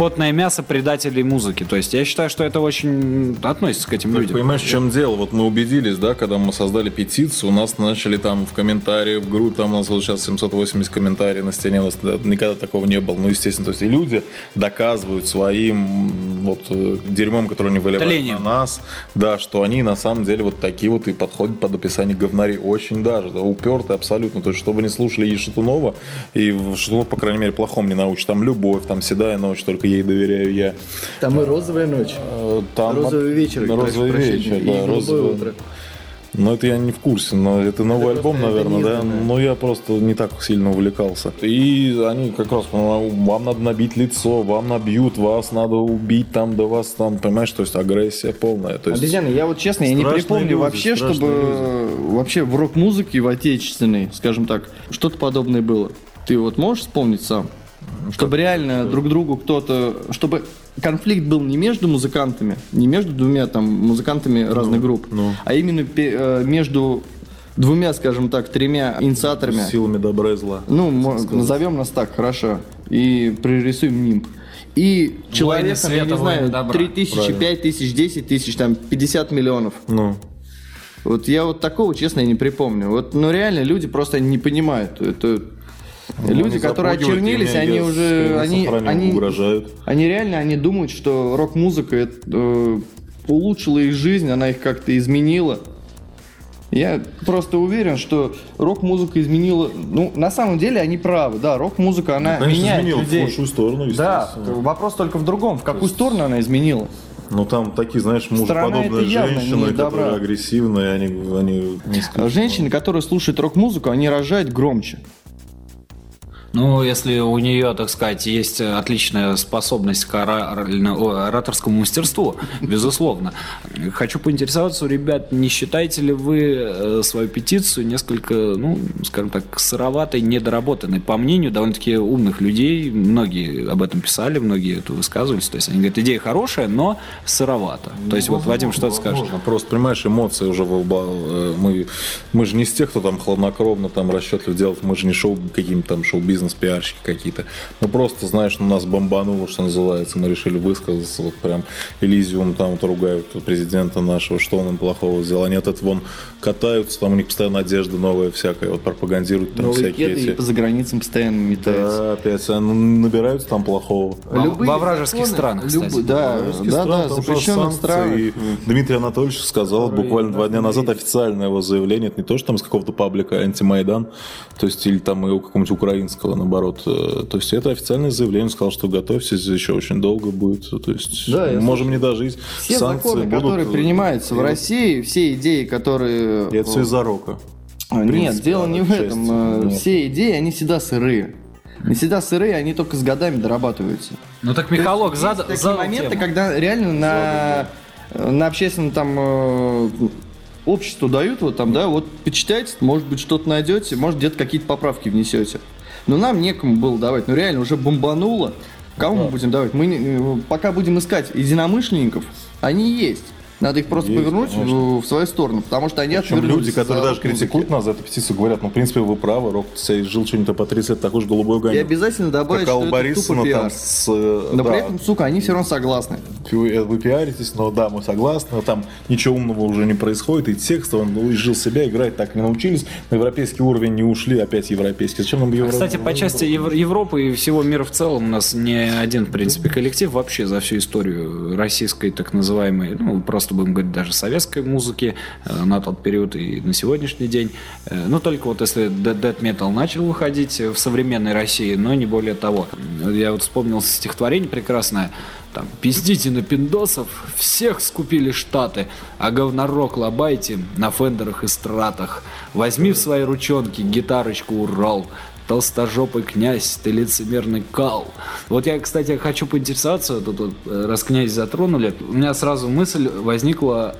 потное мясо предателей музыки. То есть я считаю, что это очень относится к этим Так, людям. понимаешь, в чем дело? Вот мы убедились, да, когда мы создали петицию, у нас начали там в комментарии, в группе, там у нас вот сейчас 780 комментариев на стене, у нас да, никогда такого не было. Ну, естественно, то есть и люди доказывают своим вот э, дерьмом, которое они выливают Тлением. на нас, да, что они на самом деле вот такие вот и подходят под описание говнарей очень даже, да, упертые абсолютно. То есть, чтобы не слушали и Шатунова, и Шатунов, по крайней мере, плохом не научит. Там любовь, там седая ночь, только ей доверяю я. Там и розовая ночь. Э, Там Розовый вечер. Розовый вечер, и да, розовый. утро. Ну, это я не в курсе, но это новый Это альбом, наверное, да. Но я просто не так сильно увлекался. И они как раз, ну, вам надо набить лицо, вам набьют, вас надо убить там, да вас там, понимаешь, то есть агрессия полная. То есть... Обезьяны, я вот честно, я не припомню люди, вообще, чтобы э, вообще в рок-музыке, в отечественной, скажем так, что-то подобное было. Ты вот можешь вспомнить сам? Чтобы реально друг другу кто-то... Чтобы конфликт был не между музыкантами, не между двумя там музыкантами разных групп, ну. а именно э, между двумя, скажем так, тремя инициаторами. Силами добра и зла. Ну, назовем нас так, хорошо. И пририсуем нимб. И человеком, я света, не знаю, воины добра. 3 тысячи, Правильно. 5 тысяч, 10 тысяч, там, 50 миллионов. Ну, Вот я вот такого, честно, я не припомню. Вот, ну реально, люди просто не понимают. Это люди, они которые очернились, они уже, они, они, угрожают. они реально, они думают, что рок-музыка это, э, улучшила их жизнь, она их как-то изменила. Я просто уверен, что рок-музыка изменила. Ну, на самом деле они правы, да, рок-музыка она конечно, меняет изменил в людей. лучшую сторону, Да, вопрос только в другом. В какую сторону она изменила? Ну, там такие, знаешь, мужеподобные женщины, добра. которые агрессивные, они, они не исключительно. Женщины, которые слушают рок-музыку, они рожают громче. Ну, если у нее, так сказать, есть отличная способность к ораторскому мастерству, безусловно. Хочу поинтересоваться ребят, не считаете ли вы э, свою петицию несколько, ну, скажем так, сыроватой, недоработанной? По мнению довольно-таки умных людей, многие об этом писали, многие это высказывались. То есть они говорят, идея хорошая, но сыровата. То есть вот, Вадим, что ты скажешь? Просто, понимаешь, эмоции уже э, мы, мы же не из тех, кто там хладнокровно, там расчетлив делает, мы же не шоу, какие-то там шоу-бизнес, пиарщики какие-то. Мы просто, знаешь, ну, нас бомбануло, что называется, мы решили высказаться, вот прям Элизиум там вот ругают президента нашего, что он им плохого сделал. Они от этого вон катаются, там у них постоянно одежда новая всякая, вот пропагандируют там Новые всякие кеды и эти... по заграницам постоянно метаются. Да, опять, ну, набираются там плохого. Во- во вражеских странах, кстати. Да, Русских да, стран, да, запрещенных странах. И Дмитрий Анатольевич сказал буквально два дня назад официальное его заявление. Это не то, что там из какого-то паблика антимайдан, то есть или там его какого-нибудь украинского, наоборот. Э, То есть это официальное заявление. Он сказал, что готовьтесь, еще очень долго будет. То есть Да, можем не дожить. Все Санкции законы, будут. которые принимаются в России, все идеи, которые... И это все из-за рока. В Нет, принципе, дело не в этом. Э, Нет. Все идеи, они всегда сырые. Они всегда сырые, они только с годами дорабатываются. Ну так Михалок Есть зада- такие задал моменты, тему. когда реально на, на общественном там э, обществу дают, вот там, да, вот почитайте, может быть, что-то найдете, может, где-то какие-то поправки внесете. Но нам некому было давать. Ну, реально, уже бомбануло. Кому мы будем давать? Мы э, пока будем искать единомышленников, они есть. Надо их просто Есть, повернуть конечно. в, свою сторону, потому что они Причем люди, которые даже критикуют нас за эту петицию, говорят, ну, в принципе, вы правы, рок жил что-нибудь по 30 лет, такой же голубой И огонек. обязательно добавить, что это Борисовна тупо пиар. там с... э, Но да, при этом, сука, они все равно согласны. Вы вы пиаритесь, но да, мы согласны, но там ничего умного уже не происходит, и текст, он изжил себя, играть так не научились, на европейский уровень не ушли, опять европейский. Зачем нам Евро... Кстати, по части Ев- Европы и всего мира в целом у нас не один, в принципе, коллектив вообще за всю историю российской, так называемой, ну, просто будем говорить, даже советской музыки э, на тот период и на сегодняшний день. Э, Ну, только вот если Dead Metal начал выходить в современной России, но не более того. Я вот вспомнил стихотворение прекрасное, там, пиздите на пиндосов, всех скупили штаты, а говнорок лобайте на фендерах и стратах. Возьми в свои ручонки гитарочку Урал, толстожопый князь, ты лицемерный кал. Вот я, кстати, хочу поинтересоваться, тут вот, э, раз князь затронули, у меня сразу мысль возникла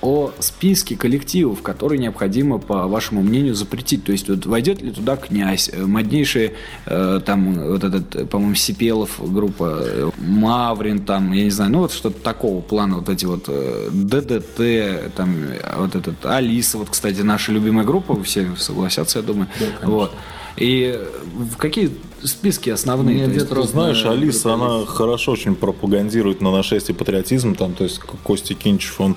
о списке коллективов, которые необходимо, по вашему мнению, запретить. То есть, вот войдет ли туда князь, э, моднейший, э, там, вот этот, по-моему, Сипелов группа, э, Маврин, там, я не знаю, ну, вот что-то такого плана, вот эти вот э, ДДТ, там, вот этот Алиса, вот, кстати, наша любимая группа, все согласятся, я думаю. вот. И в какие списки основные? Нет, есть- Просто знаешь, на Алиса, она хорошо очень пропагандирует на нашествие патриотизм, там, то есть Костя Кинчев, он э,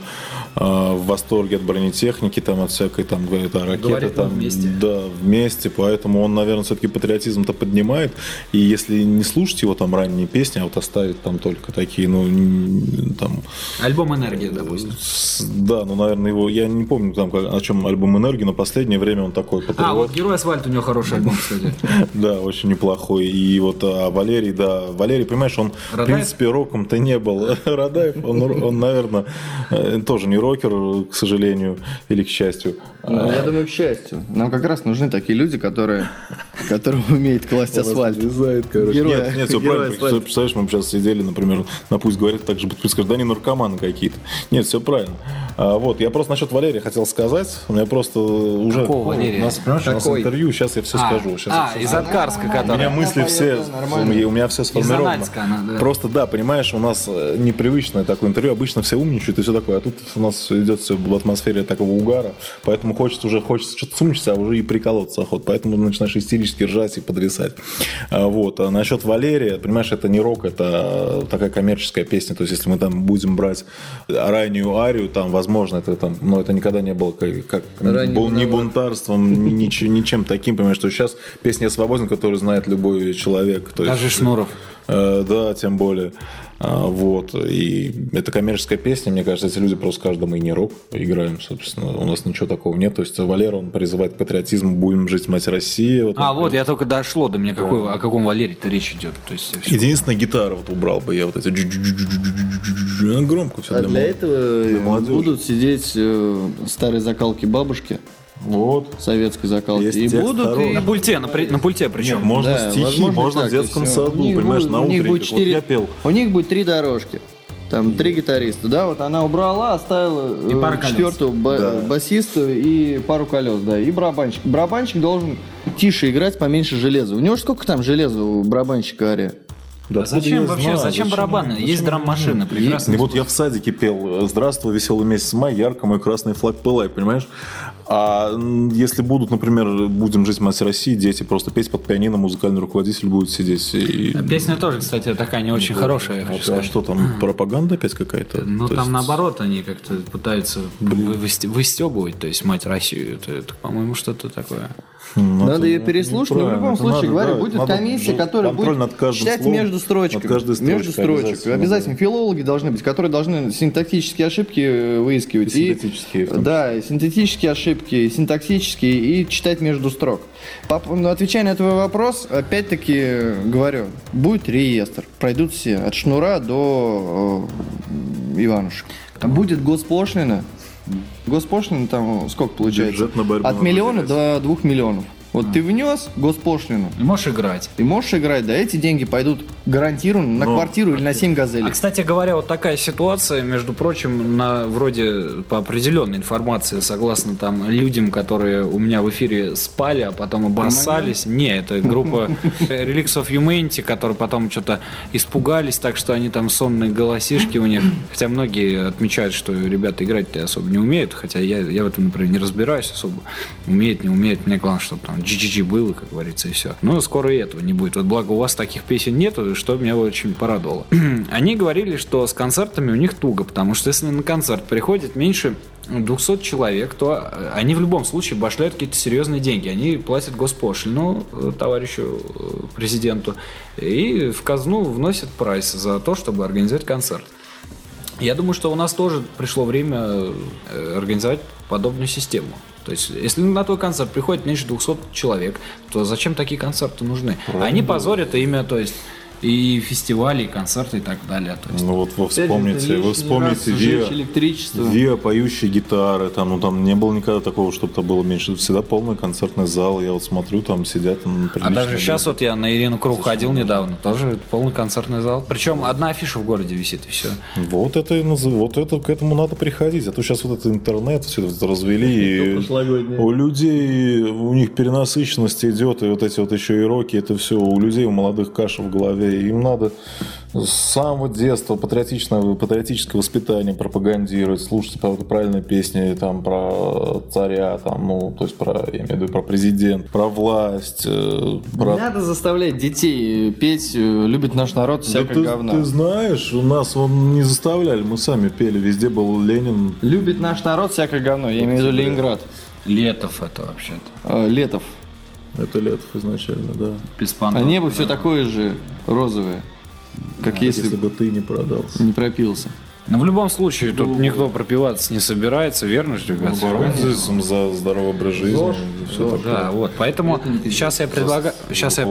в восторге от бронетехники, там, от всякой, там, говорит, а ракеты, Говорит, там, вместе. да, вместе, поэтому он, наверное, все-таки патриотизм-то поднимает, и если не слушать его там ранние песни, а вот оставить там только такие, ну, там, Альбом «Энергия», допустим. да, ну, наверное, его, я не помню, там, о чем альбом «Энергия», но последнее время он такой А, патриот. вот «Герой асфальт» у него хороший альбом, кстати. Да, очень неплохой. И вот а, Валерий, да, Валерий, понимаешь, он, в принципе, роком-то не был. Радаев, он, он, наверное, э, тоже не рокер, к сожалению, или к счастью. Ну, я думаю, к счастью. Нам как раз нужны такие люди, которые, которые умеют класть асфальт. Влезает, короче. Героя- нет, нет, все правильно. асфальта. Представляешь, мы бы сейчас сидели, например, на пусть говорят, так же сказать, да они наркоманы какие-то. Нет, все правильно. А, вот, я просто насчет Валерия хотел сказать. У меня просто уже... Какого Валерия? У нас, понимаешь, у нас интервью, сейчас я все А, скажу. Сейчас а, из скажу. Аткарска, У меня который. мысли все, нормально. у меня все сформировано. Нальска она, да. Просто да, понимаешь, у нас э, непривычное такое интервью, обычно все умничают и все такое, а тут у нас идет все в атмосфере такого угара, поэтому хочется уже хочется что-то сумничаться, а уже и приколоться охот, поэтому начинаешь истерически ржать и подрисать. А, Вот. А насчет Валерия, понимаешь, это не рок, это такая коммерческая песня, то есть если мы там будем брать раннюю арию, там, возможно, это там, но это никогда не было как, как бу- виноват. бунтарством, ни, нич- ничем таким, понимаешь, что сейчас песня «Свободен», которую знает любой человек. Даже есть, Шнуров. Э, да, тем более. А, вот. И это коммерческая песня. Мне кажется, эти люди просто каждому и не рок играем, собственно. У нас ничего такого нет. То есть Валера, он призывает к патриотизму, будем жить, мать России. Вот А, он вот, я только дошло до меня, какой, о каком Валерии-то речь идет. То есть, всё. Единственная гитара вот убрал бы я вот эти громко все А для этого молодежи. будут сидеть э, старые закалки бабушки Вот. советской закалки. Есть и будут и на пульте, на, при- на пульте Нет, причем. можно Да, стихи, возможно, можно так, в детском саду, У них понимаешь, будет- на у них будет утренниках. Вот четыре- я пел. У них будет три дорожки. Там три гитариста, да, вот она убрала, оставила И э, пара колес. четвертую ба- Да. басисту и пару колес, да, и барабанщик. Барабанщик должен тише играть, поменьше железа. У него же сколько там железа у барабанщика Ария? Да А зачем вообще, знаю, зачем барабаны? зачем Есть драм-машина, прекрасно. И вот я в садике пел «Здравствуй, веселый месяц май, ярко мой красный флаг пылай», понимаешь? А если будут, например, «Будем жить, мать России», дети просто петь под пианино, музыкальный руководитель будет сидеть и... Песня тоже, кстати, такая не очень хорошая, я А, хочу а сказать. что там, пропаганда опять какая-то? Ну, То там есть- наоборот, они как-то пытаются вы- высте- выстебывать, то есть мать Россию. Это, это, по-моему, что-то такое. Ну, Надо ее переслушать, но в любом Это случае, надо, говорю, да, будет надо комиссия, которая будет читать словом, между строчками. строчкой между строчек. обязательно, Обязательно, филологи должны быть, которые должны синтактические ошибки э, выискивать. И синтетические, том Да, и синтетические ошибки, синтаксические, и читать между строк. По- ну, отвечая на твой вопрос, опять-таки э, говорю, будет реестр. Пройдут все, от шнура до э, Иванушек. Будет госпошлина. Госпошлина там сколько получается? Бюджет на борьбу От миллиона до двух миллионов. Вот ты внес госпошлину, И можешь играть. и можешь играть, да, эти деньги пойдут гарантированно на Но- квартиру или на 7 А, газелей. кстати говоря, вот такая ситуация, между прочим, на вроде по определенной информации, согласно там людям, которые у меня в эфире спали, а потом обоссались. Не, это группа Relics of Humanity, которые потом что-то испугались, так что они там сонные голосишки у них. Хотя многие отмечают, что ребята играть-то особо не умеют, хотя я, я в этом, например, не разбираюсь особо. Умеет, не умеет. Мне главное, чтобы там GGG было, как говорится, и все. Но скоро и этого не будет. Вот благо у вас таких песен нету, что меня очень порадовало. Они говорили, что с концертами у них туго, потому что если на концерт приходит меньше 200 человек, то э, они в любом случае башляют какие-то серьезные деньги. Они платят госпошлину э, товарищу э, президенту и в казну вносят прайс за то, чтобы организовать концерт. Я думаю, что у нас тоже пришло время организовать подобную систему. То есть, если на твой концерт приходит меньше 200 человек, то зачем такие концерты нужны? Они позорят имя, то есть и фестивали, и концерты и так далее. То есть, Ну вот вы вспомните, вы вспомните Виа, электричество. Виа поющие гитары, там, ну там не было никогда такого, чтобы там было меньше. Всегда полный концертный зал. Я вот смотрю, там сидят. там, а даже сейчас люди. вот я на Ирину Круг ходил недавно, тоже полный концертный зал. Причем одна афиша в городе висит и все. Вот это вот это к этому надо приходить. А то сейчас вот этот интернет все это развели. И у людей у них перенасыщенность идет, и вот эти вот еще и роки, это все у людей, у молодых каша в голове. Им надо с самого детства патриотичное, патриотическое воспитание пропагандировать, слушать правильные песни там, про царя, там, ну, то есть про, я имею в виду, про президент, про власть, э, про... Не надо заставлять детей петь э, «Любит наш народ» Да всякое ты, говно. ты знаешь, у нас он не заставляли, мы сами пели, везде был Ленин. Любит наш народ всякое говно. Я имею в виду Ленинград. Летов это вообще-то. Э, Летов. Это Летов изначально, да. Без А небо все такое же розовое, как Если, если бы ты не продался. не пропился. Но в любом случае, тут никто пропиваться не собирается, верно же, ребят? Боролся за здоровый образ жизни. и всё такое. Да, вот, поэтому сейчас я предлагаю, сейчас я,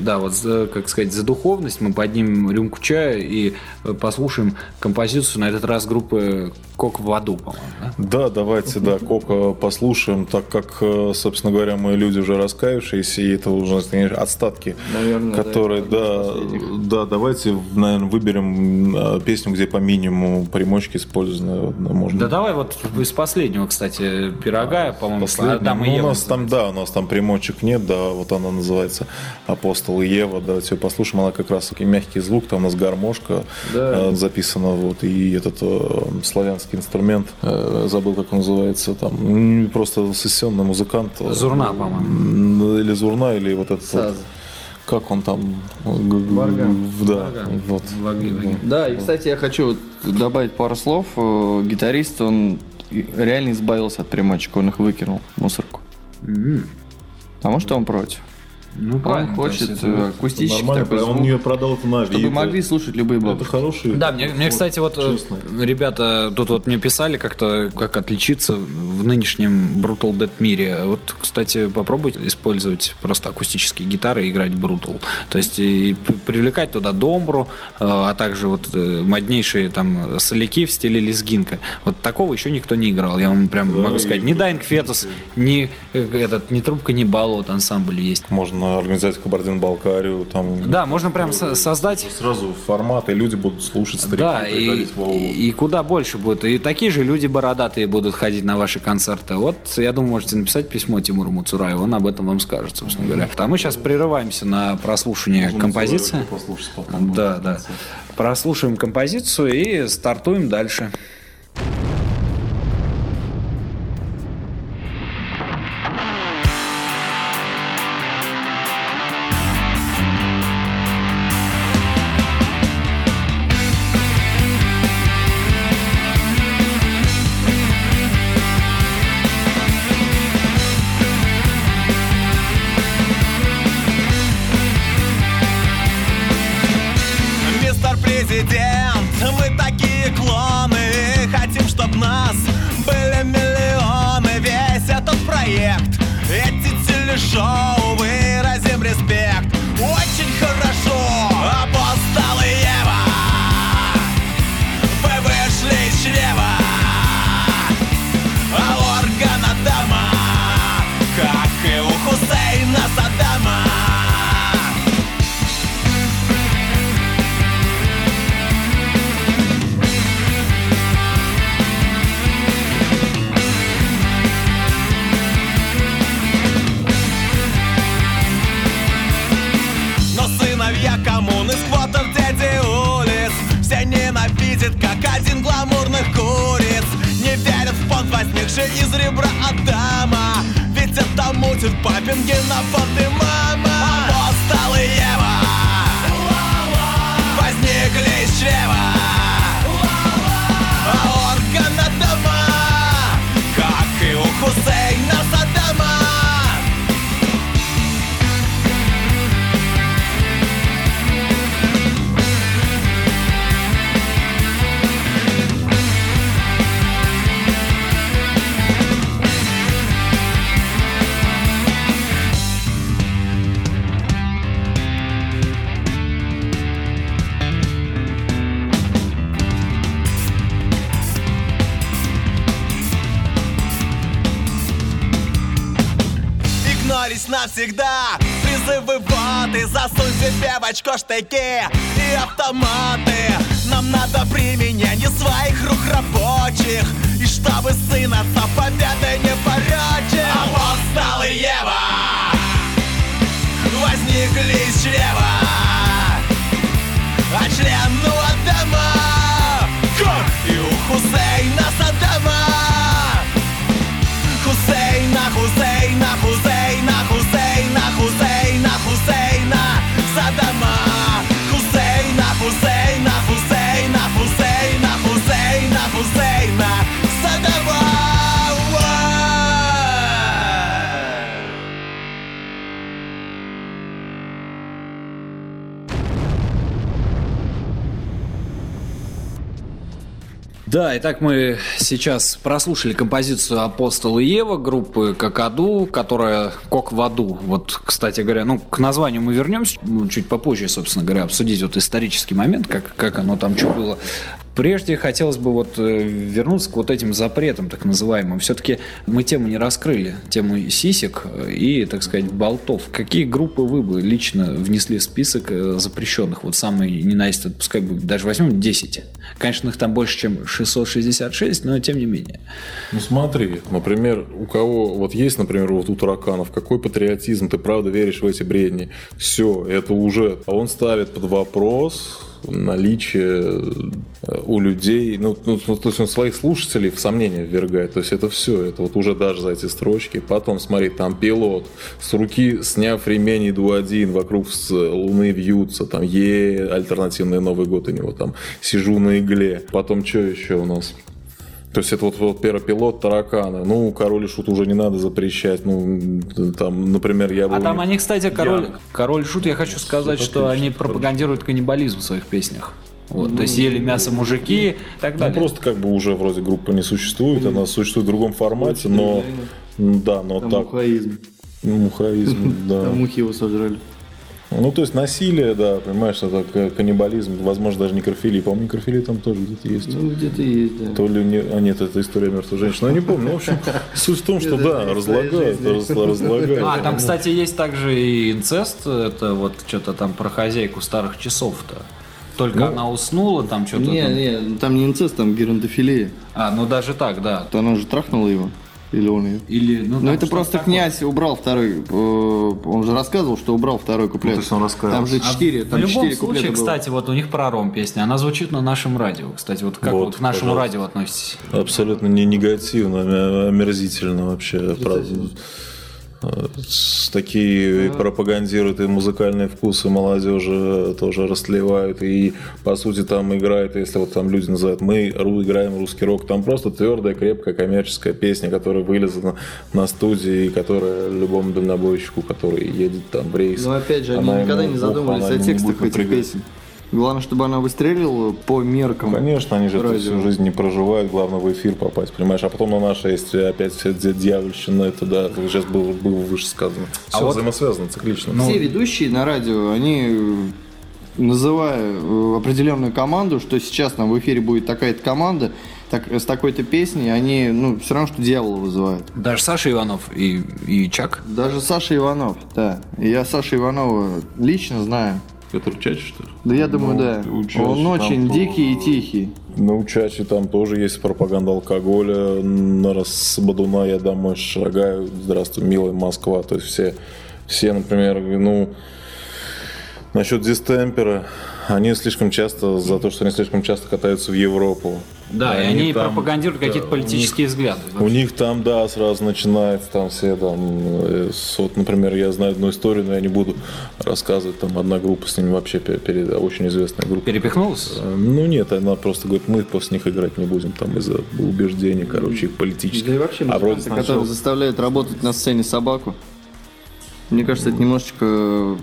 да, вот, за, как сказать, за духовность мы поднимем рюмку чая и э, послушаем композицию на этот раз группы Кок в аду, по-моему, да? Да, давайте, да, Кока послушаем, так как, э, собственно говоря, мы люди уже раскаявшиеся, и это уже конечно, остатки, Наверное, да, которые, да, последних. да, давайте, наверное, выберем э, песню, где по минимуму примочки использованы, да, можно. Да давай вот из последнего, кстати, пирога, по-моему, Последний. Адам и Ну, у Ева нас там, да, у нас там примочек нет, да, вот она называется Апостол и Ева, давайте ее послушаем, она как раз таки мягкий звук, там у нас гармошка Да. э, записана, вот, и этот э, славянский инструмент, э, забыл, как он называется, там, просто сессионный музыкант. э, Зурна, по-моему. Или Зурна, или вот этот вот, Саз. Как он там? Варган. Да, вот. Ваги, ваги. Да, и, кстати, я хочу добавить пару слов. Э, Гитарист, он реально избавился от примочек, он их выкинул в мусорку. Потому что он против. Ну, Он правильно. то хочет есть э, это- акустический такой он звук, ее продал это на чтобы Авито. могли слушать любые Это бабушки. хороший. Да, мне, мне, кстати, вот э, честно. ребята тут вот мне писали как-то, как отличиться в нынешнем Brutal Dead мире. Вот, кстати, попробуйте использовать просто акустические гитары и играть Brutal. То есть и привлекать туда домбру, э, а также вот э, моднейшие там соляки в стиле лезгинка. Вот такого еще никто не играл. Я вам прям могу и- сказать. Ни Dying Fetus, ни э, этот, ни трубка, ни баллот ансамбль есть. Можно организовать Кабардино-Балкарию, там Да, можно прям со- создать сразу формат, и люди будут слушать старики, Да, и, и, и куда больше будет. И такие же люди бородатые будут ходить на ваши концерты. Вот, я думаю, можете написать письмо Тимуру Муцураеву, он об этом вам скажет, собственно говоря. А мы сейчас прерываемся на прослушивание Можно композиции. потом. Да, да. Прослушаем композицию и стартуем дальше. Эти очко штыки И автоматы. Нам надо применение своих рук рабочих Да, итак, мы сейчас прослушали композицию «Апостол и Ева» группы «Какаду», которая «Кок в аду». Вот, кстати говоря, ну, к названию мы вернемся чуть попозже, собственно говоря, обсудить вот исторический момент, как, как оно там что было. Прежде хотелось бы вот э, вернуться к вот этим запретам, так называемым. Все-таки мы тему не раскрыли, тему сисек э, и, так сказать, болтов. Какие группы вы бы лично внесли в список э, запрещенных? Вот самые ненавистные, пускай будет, даже возьмем 10. Конечно, их там больше, чем 666, но тем не менее. Ну смотри, например, у кого вот есть, например, вот у тараканов, какой патриотизм, ты правда веришь в эти бредни? Все, это уже, а он ставит под вопрос наличие э, у людей, ну, ну, ну, то есть он своих слушателей в сомнение ввергает, то есть это все, это вот уже даже за эти строчки. Потом, смотри, там пилот, с руки сняв ремень, иду один, вокруг с луны вьются, там, е альтернативный Новый год у него, там, сижу на игле. Потом, что еще у нас? То есть это вот, вот первый пилот тараканы. Ну, король и шут уже не надо запрещать. Ну, там, например, я бы... А у там них- они, кстати, король, король шут, я хочу сказать, что они пропагандируют каннибализм в своих песнях. Вот, то есть ели мясо мужики и так Ну, далее. просто как бы уже вроде группа не существует, она существует в другом формате, но... Да, но Там так. мухаизм. Ну, Мухаизм, да. Там мухи его сожрали. Ну, то есть насилие, да, понимаешь, это к- каннибализм, возможно, даже некрофилия. По-моему, некрофилия там тоже где-то есть. Ну, где-то есть, да. То ли не... А нет, это история мертвой женщины. Ну, я не помню. Ну, в общем, суть в том, что да, разлагают, раз- разлагают. А, там, кстати, есть также и инцест, это вот что-то там про хозяйку старых часов-то. Только она уснула, там что-то Не, там. не, там не инцест, там геронтофилия. А, ну даже так, да. То она же трахнула его. Или он ее. Или, ну, Ну там это просто такое. князь убрал второй. э, Он же рассказывал, что убрал второй куплет. то есть он рассказывал. Там же А четыре, в там любом случае, куплета было. кстати, вот у них про ром песня, она звучит на нашем радио. Кстати, вот как Вот, вот, к нашему пожалуйста. радио относитесь? Абсолютно не негативно, а омерзительно вообще. Правда. С- Такие пропагандируют и музыкальные вкусы молодежи тоже растлевают. И, по сути, там играет, если вот там люди называют, мы играем русский рок, там просто твердая, крепкая коммерческая песня, которая вылезана на студии, и которая любому дальнобойщику, который едет там в рейс. Но опять же, они никогда не задумывались о текстах этих песен. Главное, чтобы она выстрелила по меркам. Конечно, они же радио. всю жизнь не проживают, главное в эфир попасть, понимаешь? А потом на наше есть опять вся дья- дьявольщина, это да, сейчас было, было выше сказано. Все вот- взаимосвязано, циклично. Ну, Все ведущие на радио, они, э, называя э, определенную команду, что сейчас там в эфире будет такая-то команда, так, с такой-то песней, они, ну, все равно, что дьявола вызывают. Даже Саша Иванов и, и Чак. Даже Саша Иванов, да. Я Саша Иванова лично знаю. Который чаще, что ли? Да я думаю, Ну, да. у Чачи Он очень то- дикий и тихий. Ну, чаще там тоже есть пропаганда алкоголя. На раз с Бадуна я домой шагаю. Здравствуй, милая Москва. То есть все, все, например, ну, насчет дистемпера, они слишком часто, за то, что они слишком часто катаются в Европу. Да, и они там- пропагандируют какие-то у них- политические взгляды. У них там, да, сразу начинается там все там, э, вот, например, я знаю одну историю, но я не буду рассказывать, там одна группа с ними вообще пе- перед, очень известная группа. Перепихнулся? Э, Ну нет, она просто говорит, мы после них играть не будем, там из-за убеждений, короче, их политических. Да и вообще а вроде музыканты, которые сначала... заставляют работать на сцене собаку. Мне кажется, это немножечко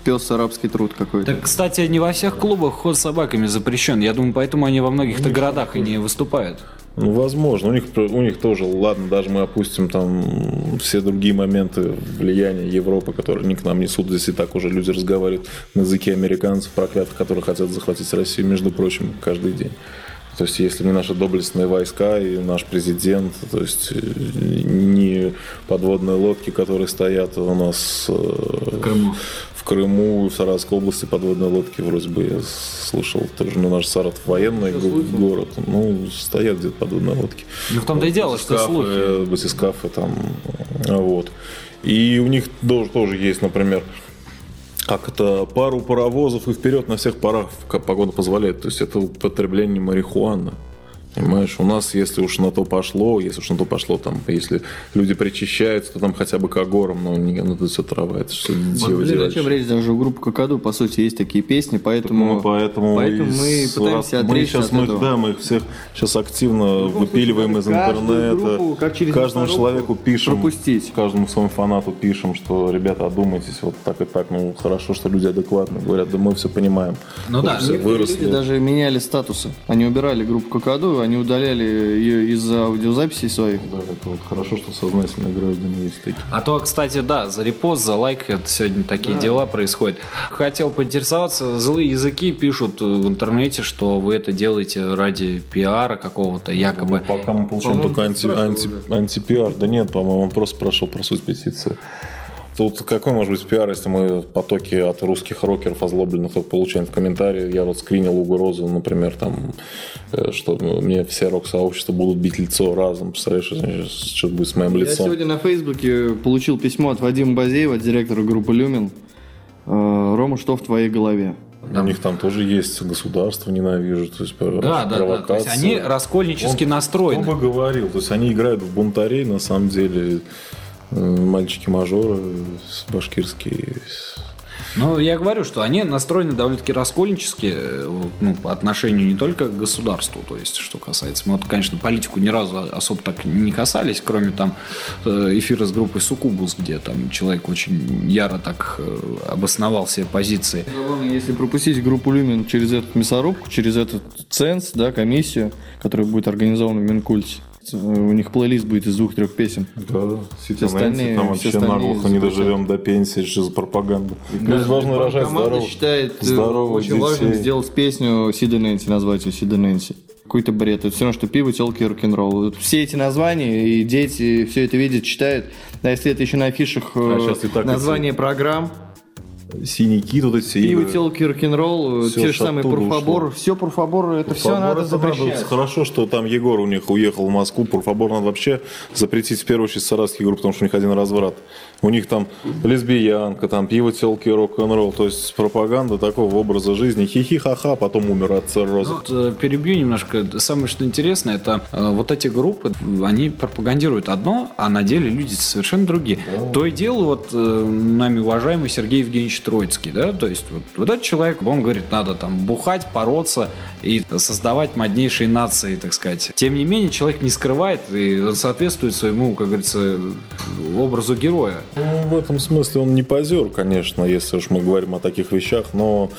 пес арабский труд какой-то. Так, кстати, не во всех клубах ход с собаками запрещен. Я думаю, поэтому они во многих-то городах и не выступают. Ну, возможно, у них, у них тоже, ладно, даже мы опустим там все другие моменты влияния Европы, которые не к нам несут, здесь и так уже люди разговаривают на языке американцев, проклятых, которые хотят захватить Россию, между прочим, каждый день. То есть, если не наши доблестные войска и наш президент, то есть э, не подводные лодки, которые стоят у нас э, в Крыму. В Крыму, в Саратовской области подводные лодки, вроде бы я слышал, тоже, ну, наш Саратов военный го- город, ну, стоят где-то подводные лодки. Ну, в том-то и дело, что слухи. батискафы там, а, вот. И у них тоже, тоже есть, например, как это, пару паровозов и вперед на всех парах, как погода позволяет. То есть это употребление марихуаны. Понимаешь, у нас, если уж на то пошло, если уж на то пошло, там, если люди причащаются, то там хотя бы к горам, но не, ну, это все трава, это все Вот, блин, о чем речь? Даже у группы Какаду, по сути, есть такие песни, поэтому, Ну, поэтому, поэтому мы пытаемся мы отречься сейчас, от мы, этого. да, мы их всех сейчас активно выпиливаем из интернета, группу, как через каждому человеку пишем, пропустить. каждому своему фанату пишем, что, ребята, одумайтесь, вот так и так, ну, хорошо, что люди адекватные, говорят, да мы все понимаем. Ну да, все выросли. люди даже меняли статусы. Они убирали группу Они удаляли ее из аудиозаписей своих. Да, это вот хорошо, что сознательные граждане есть такие. А то, кстати, да, за репост, за лайк, это сегодня такие дела происходят. Хотел поинтересоваться, злые языки пишут в интернете, что вы это делаете ради пиара какого-то, якобы. Ну, Пока мы получаем По-моему, только анти, спрашивал анти, антипиар. Да нет, по-моему, он просто прошел про суть петиции. Тут какой может быть пиар, если мы потоки от русских рокеров озлобленных только получаем в комментарии. Я вот скринил угрозу, например, там, э, что мне все рок-сообщества будут бить лицо разом. Представляешь, что, будет с моим Я лицом? сегодня на Фейсбуке получил письмо от Вадима Базеева, директора группы Люмин. Э, Рома, что в твоей голове? У них там тоже есть государство ненавижу, то есть Да, да, да. То есть они раскольнически Он- настроены. Кто бы говорил, то есть они играют в бунтарей, на самом деле, мальчики-мажоры башкирские. Ну, я говорю, что они настроены довольно-таки раскольнически э, ну, по отношению не только к государству, то есть, что касается... Мы, вот, конечно, политику ни разу особо так не касались, кроме там э, эфира с группой Сукубус, где там человек очень яро так э, обосновал себе позиции. Главное, если пропустить группу Люмин через эту мясорубку, через этот ценз, да, комиссию, которая будет организована в Минкульте, у них плейлист будет из двух-трех песен. Да, все остальные- там вообще остальные наглухо не доживем до пенсии, что за пропаганда. Люди должны рожать Команда здоровых, считает э, здоровых очень важным детей. сделать песню Сида Нэнси, назвать ее Сида Нэнси. Какой-то бред. Это все равно, что пиво, телки и рок-н-ролл. Вот Все эти названия, и дети все это видят, читают. А если это еще на афишах э, А название программ, Синяки тут эти пиво, игры. телки, рок-н-ролл, Всё те же самые Пурфабор, ушло. все Пурфабор, это все Пурфабор надо это запрещать. Хорошо, что там Егор у них уехал в Москву. Пурфабор надо вообще запретить в первую очередь саратские группы, потому что у них один разврат. У них там лесбиянка, там пиво, телки, рок-н-ролл. То есть пропаганда такого образа жизни. Хихи-ха-ха, потом умер от цирроза. Вот, э, перебью немножко. Самое что интересное, это э, вот эти группы, они пропагандируют одно, а на деле люди совершенно другие. То и дело, вот э, нами уважаемый Сергей Евгеньевич Троицкий, да, то есть вот, вот этот человек, он говорит, надо там бухать, бороться и создавать моднейшие нации, так сказать. Тем не менее, человек не скрывает и соответствует своему, как говорится, образу героя. Ну, в этом смысле он не позер, конечно, если уж мы говорим о таких вещах, но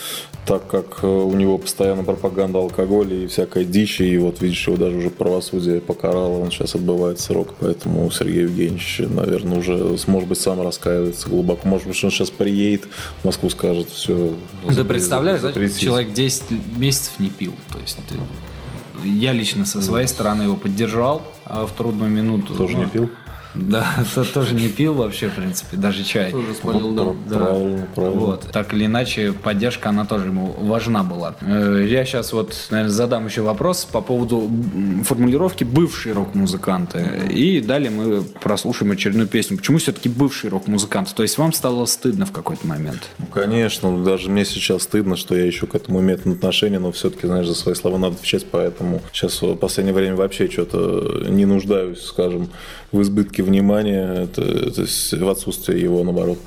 так как э, у него постоянно пропаганда алкоголя и всякая дичь, и вот видишь, его даже уже правосудие покарало, он сейчас отбывает срок, поэтому Сергей Евгеньевич, наверное, уже, может быть, сам раскаивается глубоко. Может быть, он сейчас приедет в Москву, скажет, все. Ты представляешь, да, человек 10 месяцев не пил. То есть ты- я лично со своей стороны его поддержал а в трудную минуту. Тоже не пил? Да, то- тоже не пил вообще, в принципе, даже чай. Тоже спалил, да. Да. Правильно, правильно. Вот. Так или иначе, поддержка, она тоже ему важна была. Э, Я сейчас вот, наверное, задам еще вопрос по поводу формулировки «бывшие рок-музыканты». И далее мы прослушаем очередную песню. Почему все-таки бывшие рок-музыканты? То есть вам стало стыдно в какой-то момент? Ну, конечно, даже мне сейчас стыдно, что я еще к этому имею отношение, но все-таки, знаешь, за свои слова надо отвечать, поэтому сейчас в последнее время вообще что-то не нуждаюсь, скажем, в избытке внимания, это- то есть в отсутствии его, наоборот.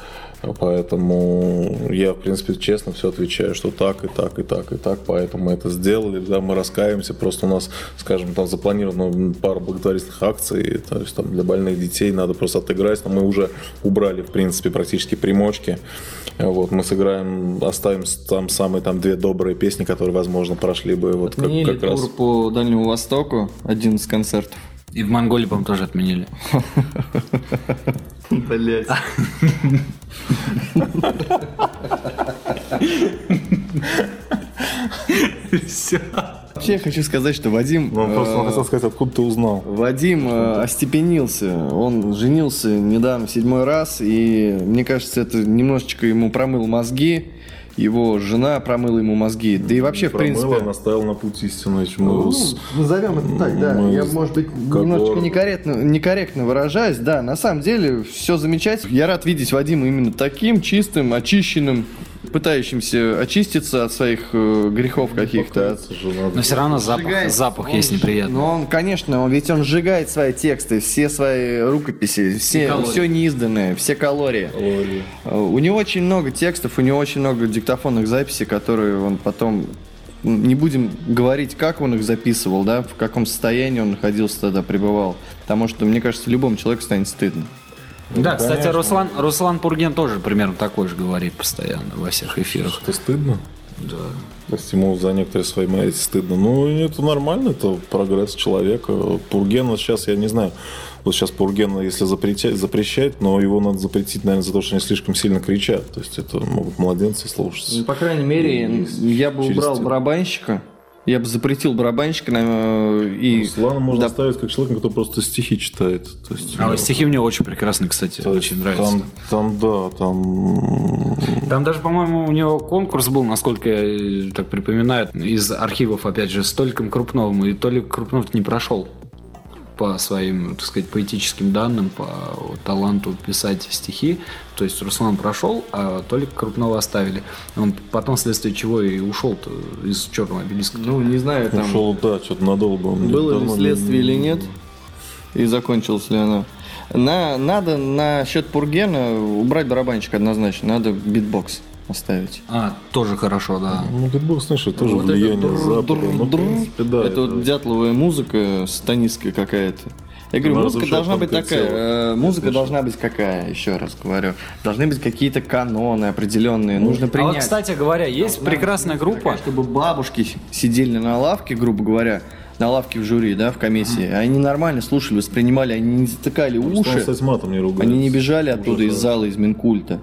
Поэтому я, в принципе, честно все отвечаю, что так и так и так и так, поэтому мы это сделали, да, мы раскаиваемся, просто у нас, скажем, там запланировано пара благотворительных акций, то есть там для больных детей надо просто отыграть, но мы уже убрали, в принципе, практически примочки, вот, мы сыграем, оставим там самые там две добрые песни, которые, возможно, прошли бы вот как, Отменили как раз. тур по Дальнему Востоку, один из концертов. И в Монголии, по-моему, тоже отменили. Блять. Вообще я хочу сказать, что Вадим... Он просто э, хотел сказать, откуда ты узнал. Вадим э, остепенился. Он женился недавно седьмой раз, и мне кажется, это немножечко ему промыл мозги. Его жена промыла ему мозги. Да и вообще, в Промыла, принципе... наставил на путь истинный. Мы с- Назовем это так, да. мы Я, может быть, как немножечко некорректно, некорректно выражаюсь. Да, на самом деле все замечательно. Я рад видеть Вадима именно таким, чистым, очищенным. Пытающимся очиститься от своих э, грехов каких-то. Но все равно запах, Сжигает. запах Он есть неприятный. Ну, он, конечно, он, ведь он сжигает свои тексты, все свои рукописи, все, калории. все неизданное, все калории. Ой. Э, У него очень много текстов, у него очень много диктофонных записей, которые он потом... Не будем говорить, как он их записывал, да, в каком состоянии он находился тогда, пребывал. Потому что, мне кажется, любому человеку станет стыдно. Да, кстати, конечно. Руслан, Руслан Пурген тоже примерно такой же говорит постоянно во всех эфирах. Что стыдно? Да. То есть ему за некоторые свои мои стыдно. Ну, это нормально, это прогресс человека. Пурген, вот сейчас, я не знаю, вот сейчас Пурген, если запретять, запрещать, но его надо запретить, наверное, за то, что они слишком сильно кричат. То есть это могут младенцы слушаться. Ну, по крайней мере, я бы убрал стену. барабанщика, я бы запретил барабанщика на- и... Руслана можно Да. оставить как человека, который просто стихи читает. То есть, А ну, стихи мне очень прекрасные, кстати, то очень нравятся. Там, там, да, там... Там даже, по-моему, у него конкурс был, насколько я э, так припоминаю, из архивов, опять же, с Толиком Крупновым, и Толик Крупнов не прошел по своим, так сказать, поэтическим данным, по таланту писать стихи. То есть Руслан прошел, а Толик Крупнова оставили. Он потом, вследствие чего и ушел из черного обелиска. Ну, не знаю, там... Ушел, да, что-то надолго. он Было ли следствие или нет, и закончилось ли оно. На, надо на счет Пургена убрать барабанщика однозначно, надо битбокс оставить. А, тоже хорошо, да. Ну, битбокс, знаешь, это тоже Вот влияние это Запада. Ну, в принципе, да. это вот дятловая музыка сатанистская какая-то. Я говорю, Она музыка должна быть такая. э, музыка должна быть какая, еще раз говорю. Должны быть какие-то каноны определенные. Нужно А принять. вот, кстати говоря, есть прекрасная группа. Чтобы бабушки сидели на лавке, грубо говоря, на лавке в жюри, да, в комиссии. Они нормально слушали, воспринимали, они не затыкали уши. кстати, матом не ругается. Они не бежали оттуда Уже, из зала, из Минкульта.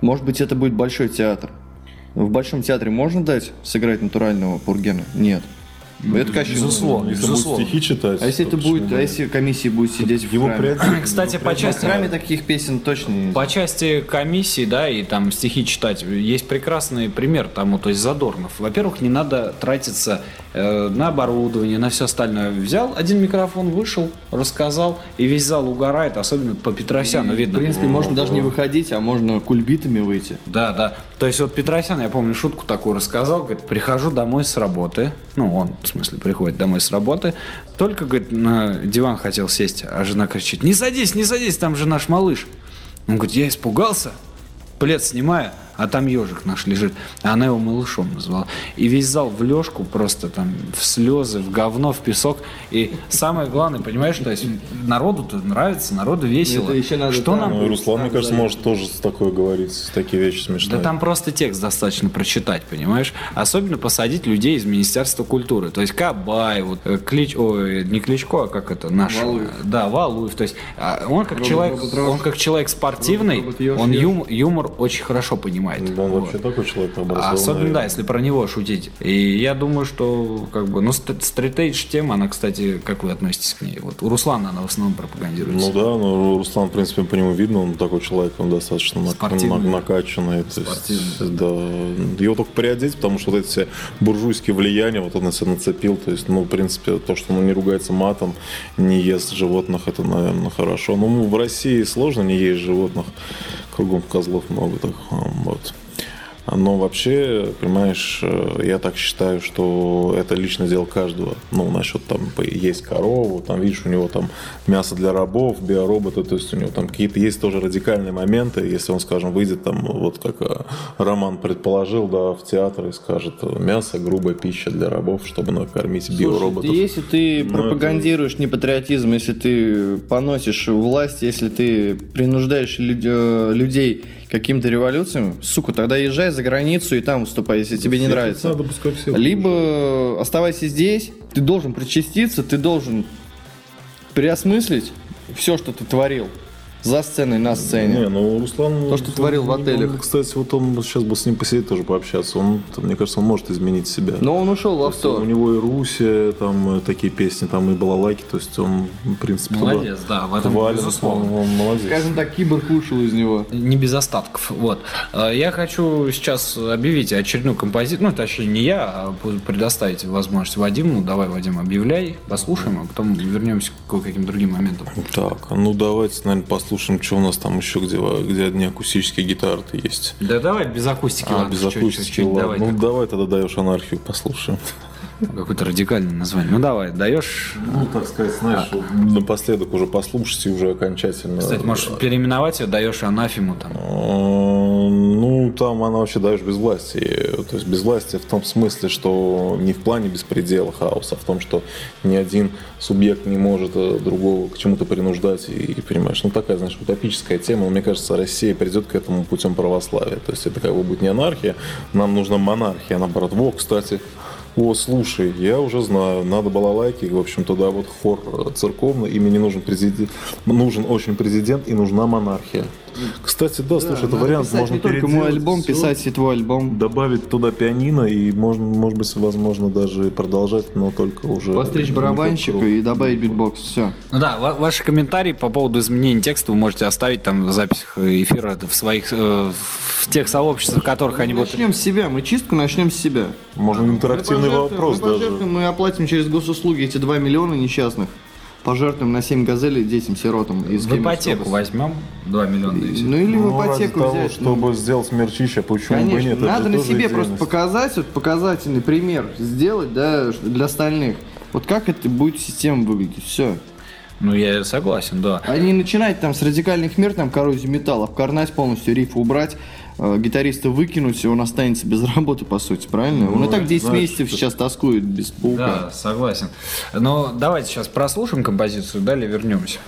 Может быть, это будет большой театр. В большом театре можно дать сыграть натурального Пургена? Нет. Это кощунство. Безусловно, Если безусловно. будет стихи читать, А если то это будет, а бы если комиссия будет сидеть в Его храме? Кстати, по В части... храме таких песен точно не По части комиссии, да, и там стихи читать, есть прекрасный пример тому, то есть Задорнов. Во-первых, не надо тратиться э, на оборудование, на все остальное. Взял один микрофон, вышел, рассказал, и весь зал угорает, особенно по Петросяну В видно. принципе, можно даже не выходить, а можно кульбитами выйти. Да, да. То есть вот Петросян, я помню, шутку такую рассказал, говорит, прихожу домой с работы, ну, он, в смысле, приходит домой с работы, только, говорит, на диван хотел сесть, а жена кричит, не садись, не садись, там же наш малыш. Он говорит, я испугался, плед снимаю, а там ежик наш лежит. А она его малышом назвала. И весь зал в лёжку просто там в слезы, в говно, в песок. И самое главное, понимаешь, то есть народу-то нравится, народу весело. Это ещё надо Что там, нам Ну, Руслан, мне Там кажется, может тоже такое говорить, такие вещи смешные. Да там просто текст достаточно прочитать, понимаешь? Особенно посадить людей из Министерства культуры. То есть Кабай, вот, э, Клич, ой, не Кличко, а как это, наш. Валуев. Да, Валуев. То есть а, он как Робот, человек, робот, он как человек спортивный, Робот, робот, Ёж, он Ёж. юм- юмор очень хорошо понимает. Да он Вот. вообще такой человек А образованный. Особенно, да, если про него шутить. И я думаю, что, как бы, ну, ст- стритейдж тема, она, кстати, как вы относитесь к ней? Вот у Руслана она в основном пропагандируется. Ну да, ну Руслан, в принципе, по нему видно, он такой человек, он достаточно Спортивный. нак- накачанный. То есть, да. Его только приодеть, потому что вот эти все буржуйские влияния, вот он на себя нацепил. То есть, ну, в принципе, то, что он не ругается матом, не ест животных, это, наверное, хорошо. Ну, в России сложно не есть животных, кругом козлов много, так вот. Но вообще, понимаешь, э, я так считаю, что это личное дело каждого. Ну, насчет там есть корову, там, видишь, у него там мясо для рабов, биороботы, то есть у него там какие-то есть тоже радикальные моменты. Если он, скажем, выйдет там, вот как э, Роман предположил, да, в театр и скажет, мясо, грубая пища для рабов, чтобы накормить биороботов. Если ты Ну, пропагандируешь непатриотизм, если ты поносишь власть, если ты принуждаешь э, людей каким-то революциям, сука, тогда езжай за границу и там выступай, если тебе не нравится. Надо, пускай все Либо оставайся здесь, ты должен причаститься, ты должен переосмыслить все, что ты творил за сценой, на сцене. Не, ну Руслан... То, что творил в он- отелях. он, Кстати, вот он сейчас бы с ним посидеть тоже пообщаться. Он, там, мне кажется, он может изменить себя. Но он ушел в То есть У авто. него и Руси, там э, такие песни, там и балалайки, то есть он, в принципе, туда Молодец, да, в этом хвален, безусловно. Он, он молодец. Скажем так, киборг вышел из него. Не без остатков. Вот. Э, Я хочу сейчас объявить очередную композицию. Ну, точнее, не я, а предоставить возможность Вадиму. Давай, Вадим, объявляй, послушаем, а потом вернемся к каким-то другим моментам. Так, ну давайте, наверное, послушаем послушаем, что у нас там еще, где, где одни акустические гитары-то есть. Да давай без акустики, А, ладно, без акустики, чуть-чуть, ладно. давай ну, так. давай тогда даешь анархию, послушаем. Какое-то радикальное название. Ну давай, даешь... Ну, так сказать, знаешь, напоследок уже послушать и уже окончательно. Кстати, можешь переименовать ее, даешь анафему там. Э, Ну, там она вообще даешь безвластие. То есть безвластие в том смысле, что не в плане беспредела хаоса, а в том, что ни один субъект не может э, другого к чему-то принуждать. И, и, понимаешь, ну такая, знаешь, утопическая тема. Но мне кажется, Россия придет к этому путем православия. То есть это как бы будет не анархия, нам нужна монархия, наоборот. Во, кстати, о, слушай, я уже знаю, надо балалайки, в общем, туда вот хор э, церковный, им не нужен президент, нужен очень президент и нужна монархия. Кстати, да, слушай, это вариант, писать можно не только мой альбом, всё, писать и твой альбом. добавить туда пианино и можно, может быть, возможно, даже продолжать, но только уже... Постричь барабанщика и добавить битбокс. Все. Ну да, ва- ваши комментарии по поводу изменения текста вы можете оставить там в записях эфира в своих, э, в тех сообществах, в которых они будут... Начнем с себя. Мы чистку начнем с себя. Можно интерактивный Мы вопрос мы даже. Мы оплатим через госуслуги эти 2 миллиона несчастных. Пожертвуем на 7 газелей детям-сиротам из В ипотеку возьмем 2 миллиона. и. Ну или в Ну, ради ипотеку того, взять. ну, чтобы сделать мерчища, почему бы нет? Надо на себе просто показать, вот показательный пример сделать, да, для остальных. Вот как это будет система выглядеть, все. Ну, я согласен, да. А не начинать там с радикальных мер, там коррозию металла, обкорнать полностью, риф убрать, гитариста выкинуть, и он останется без работы, по сути, правильно? он и так 10 знаешь, месяцев сейчас тоскует без паука. Да, согласен. Но давайте сейчас прослушаем композицию, далее вернемся.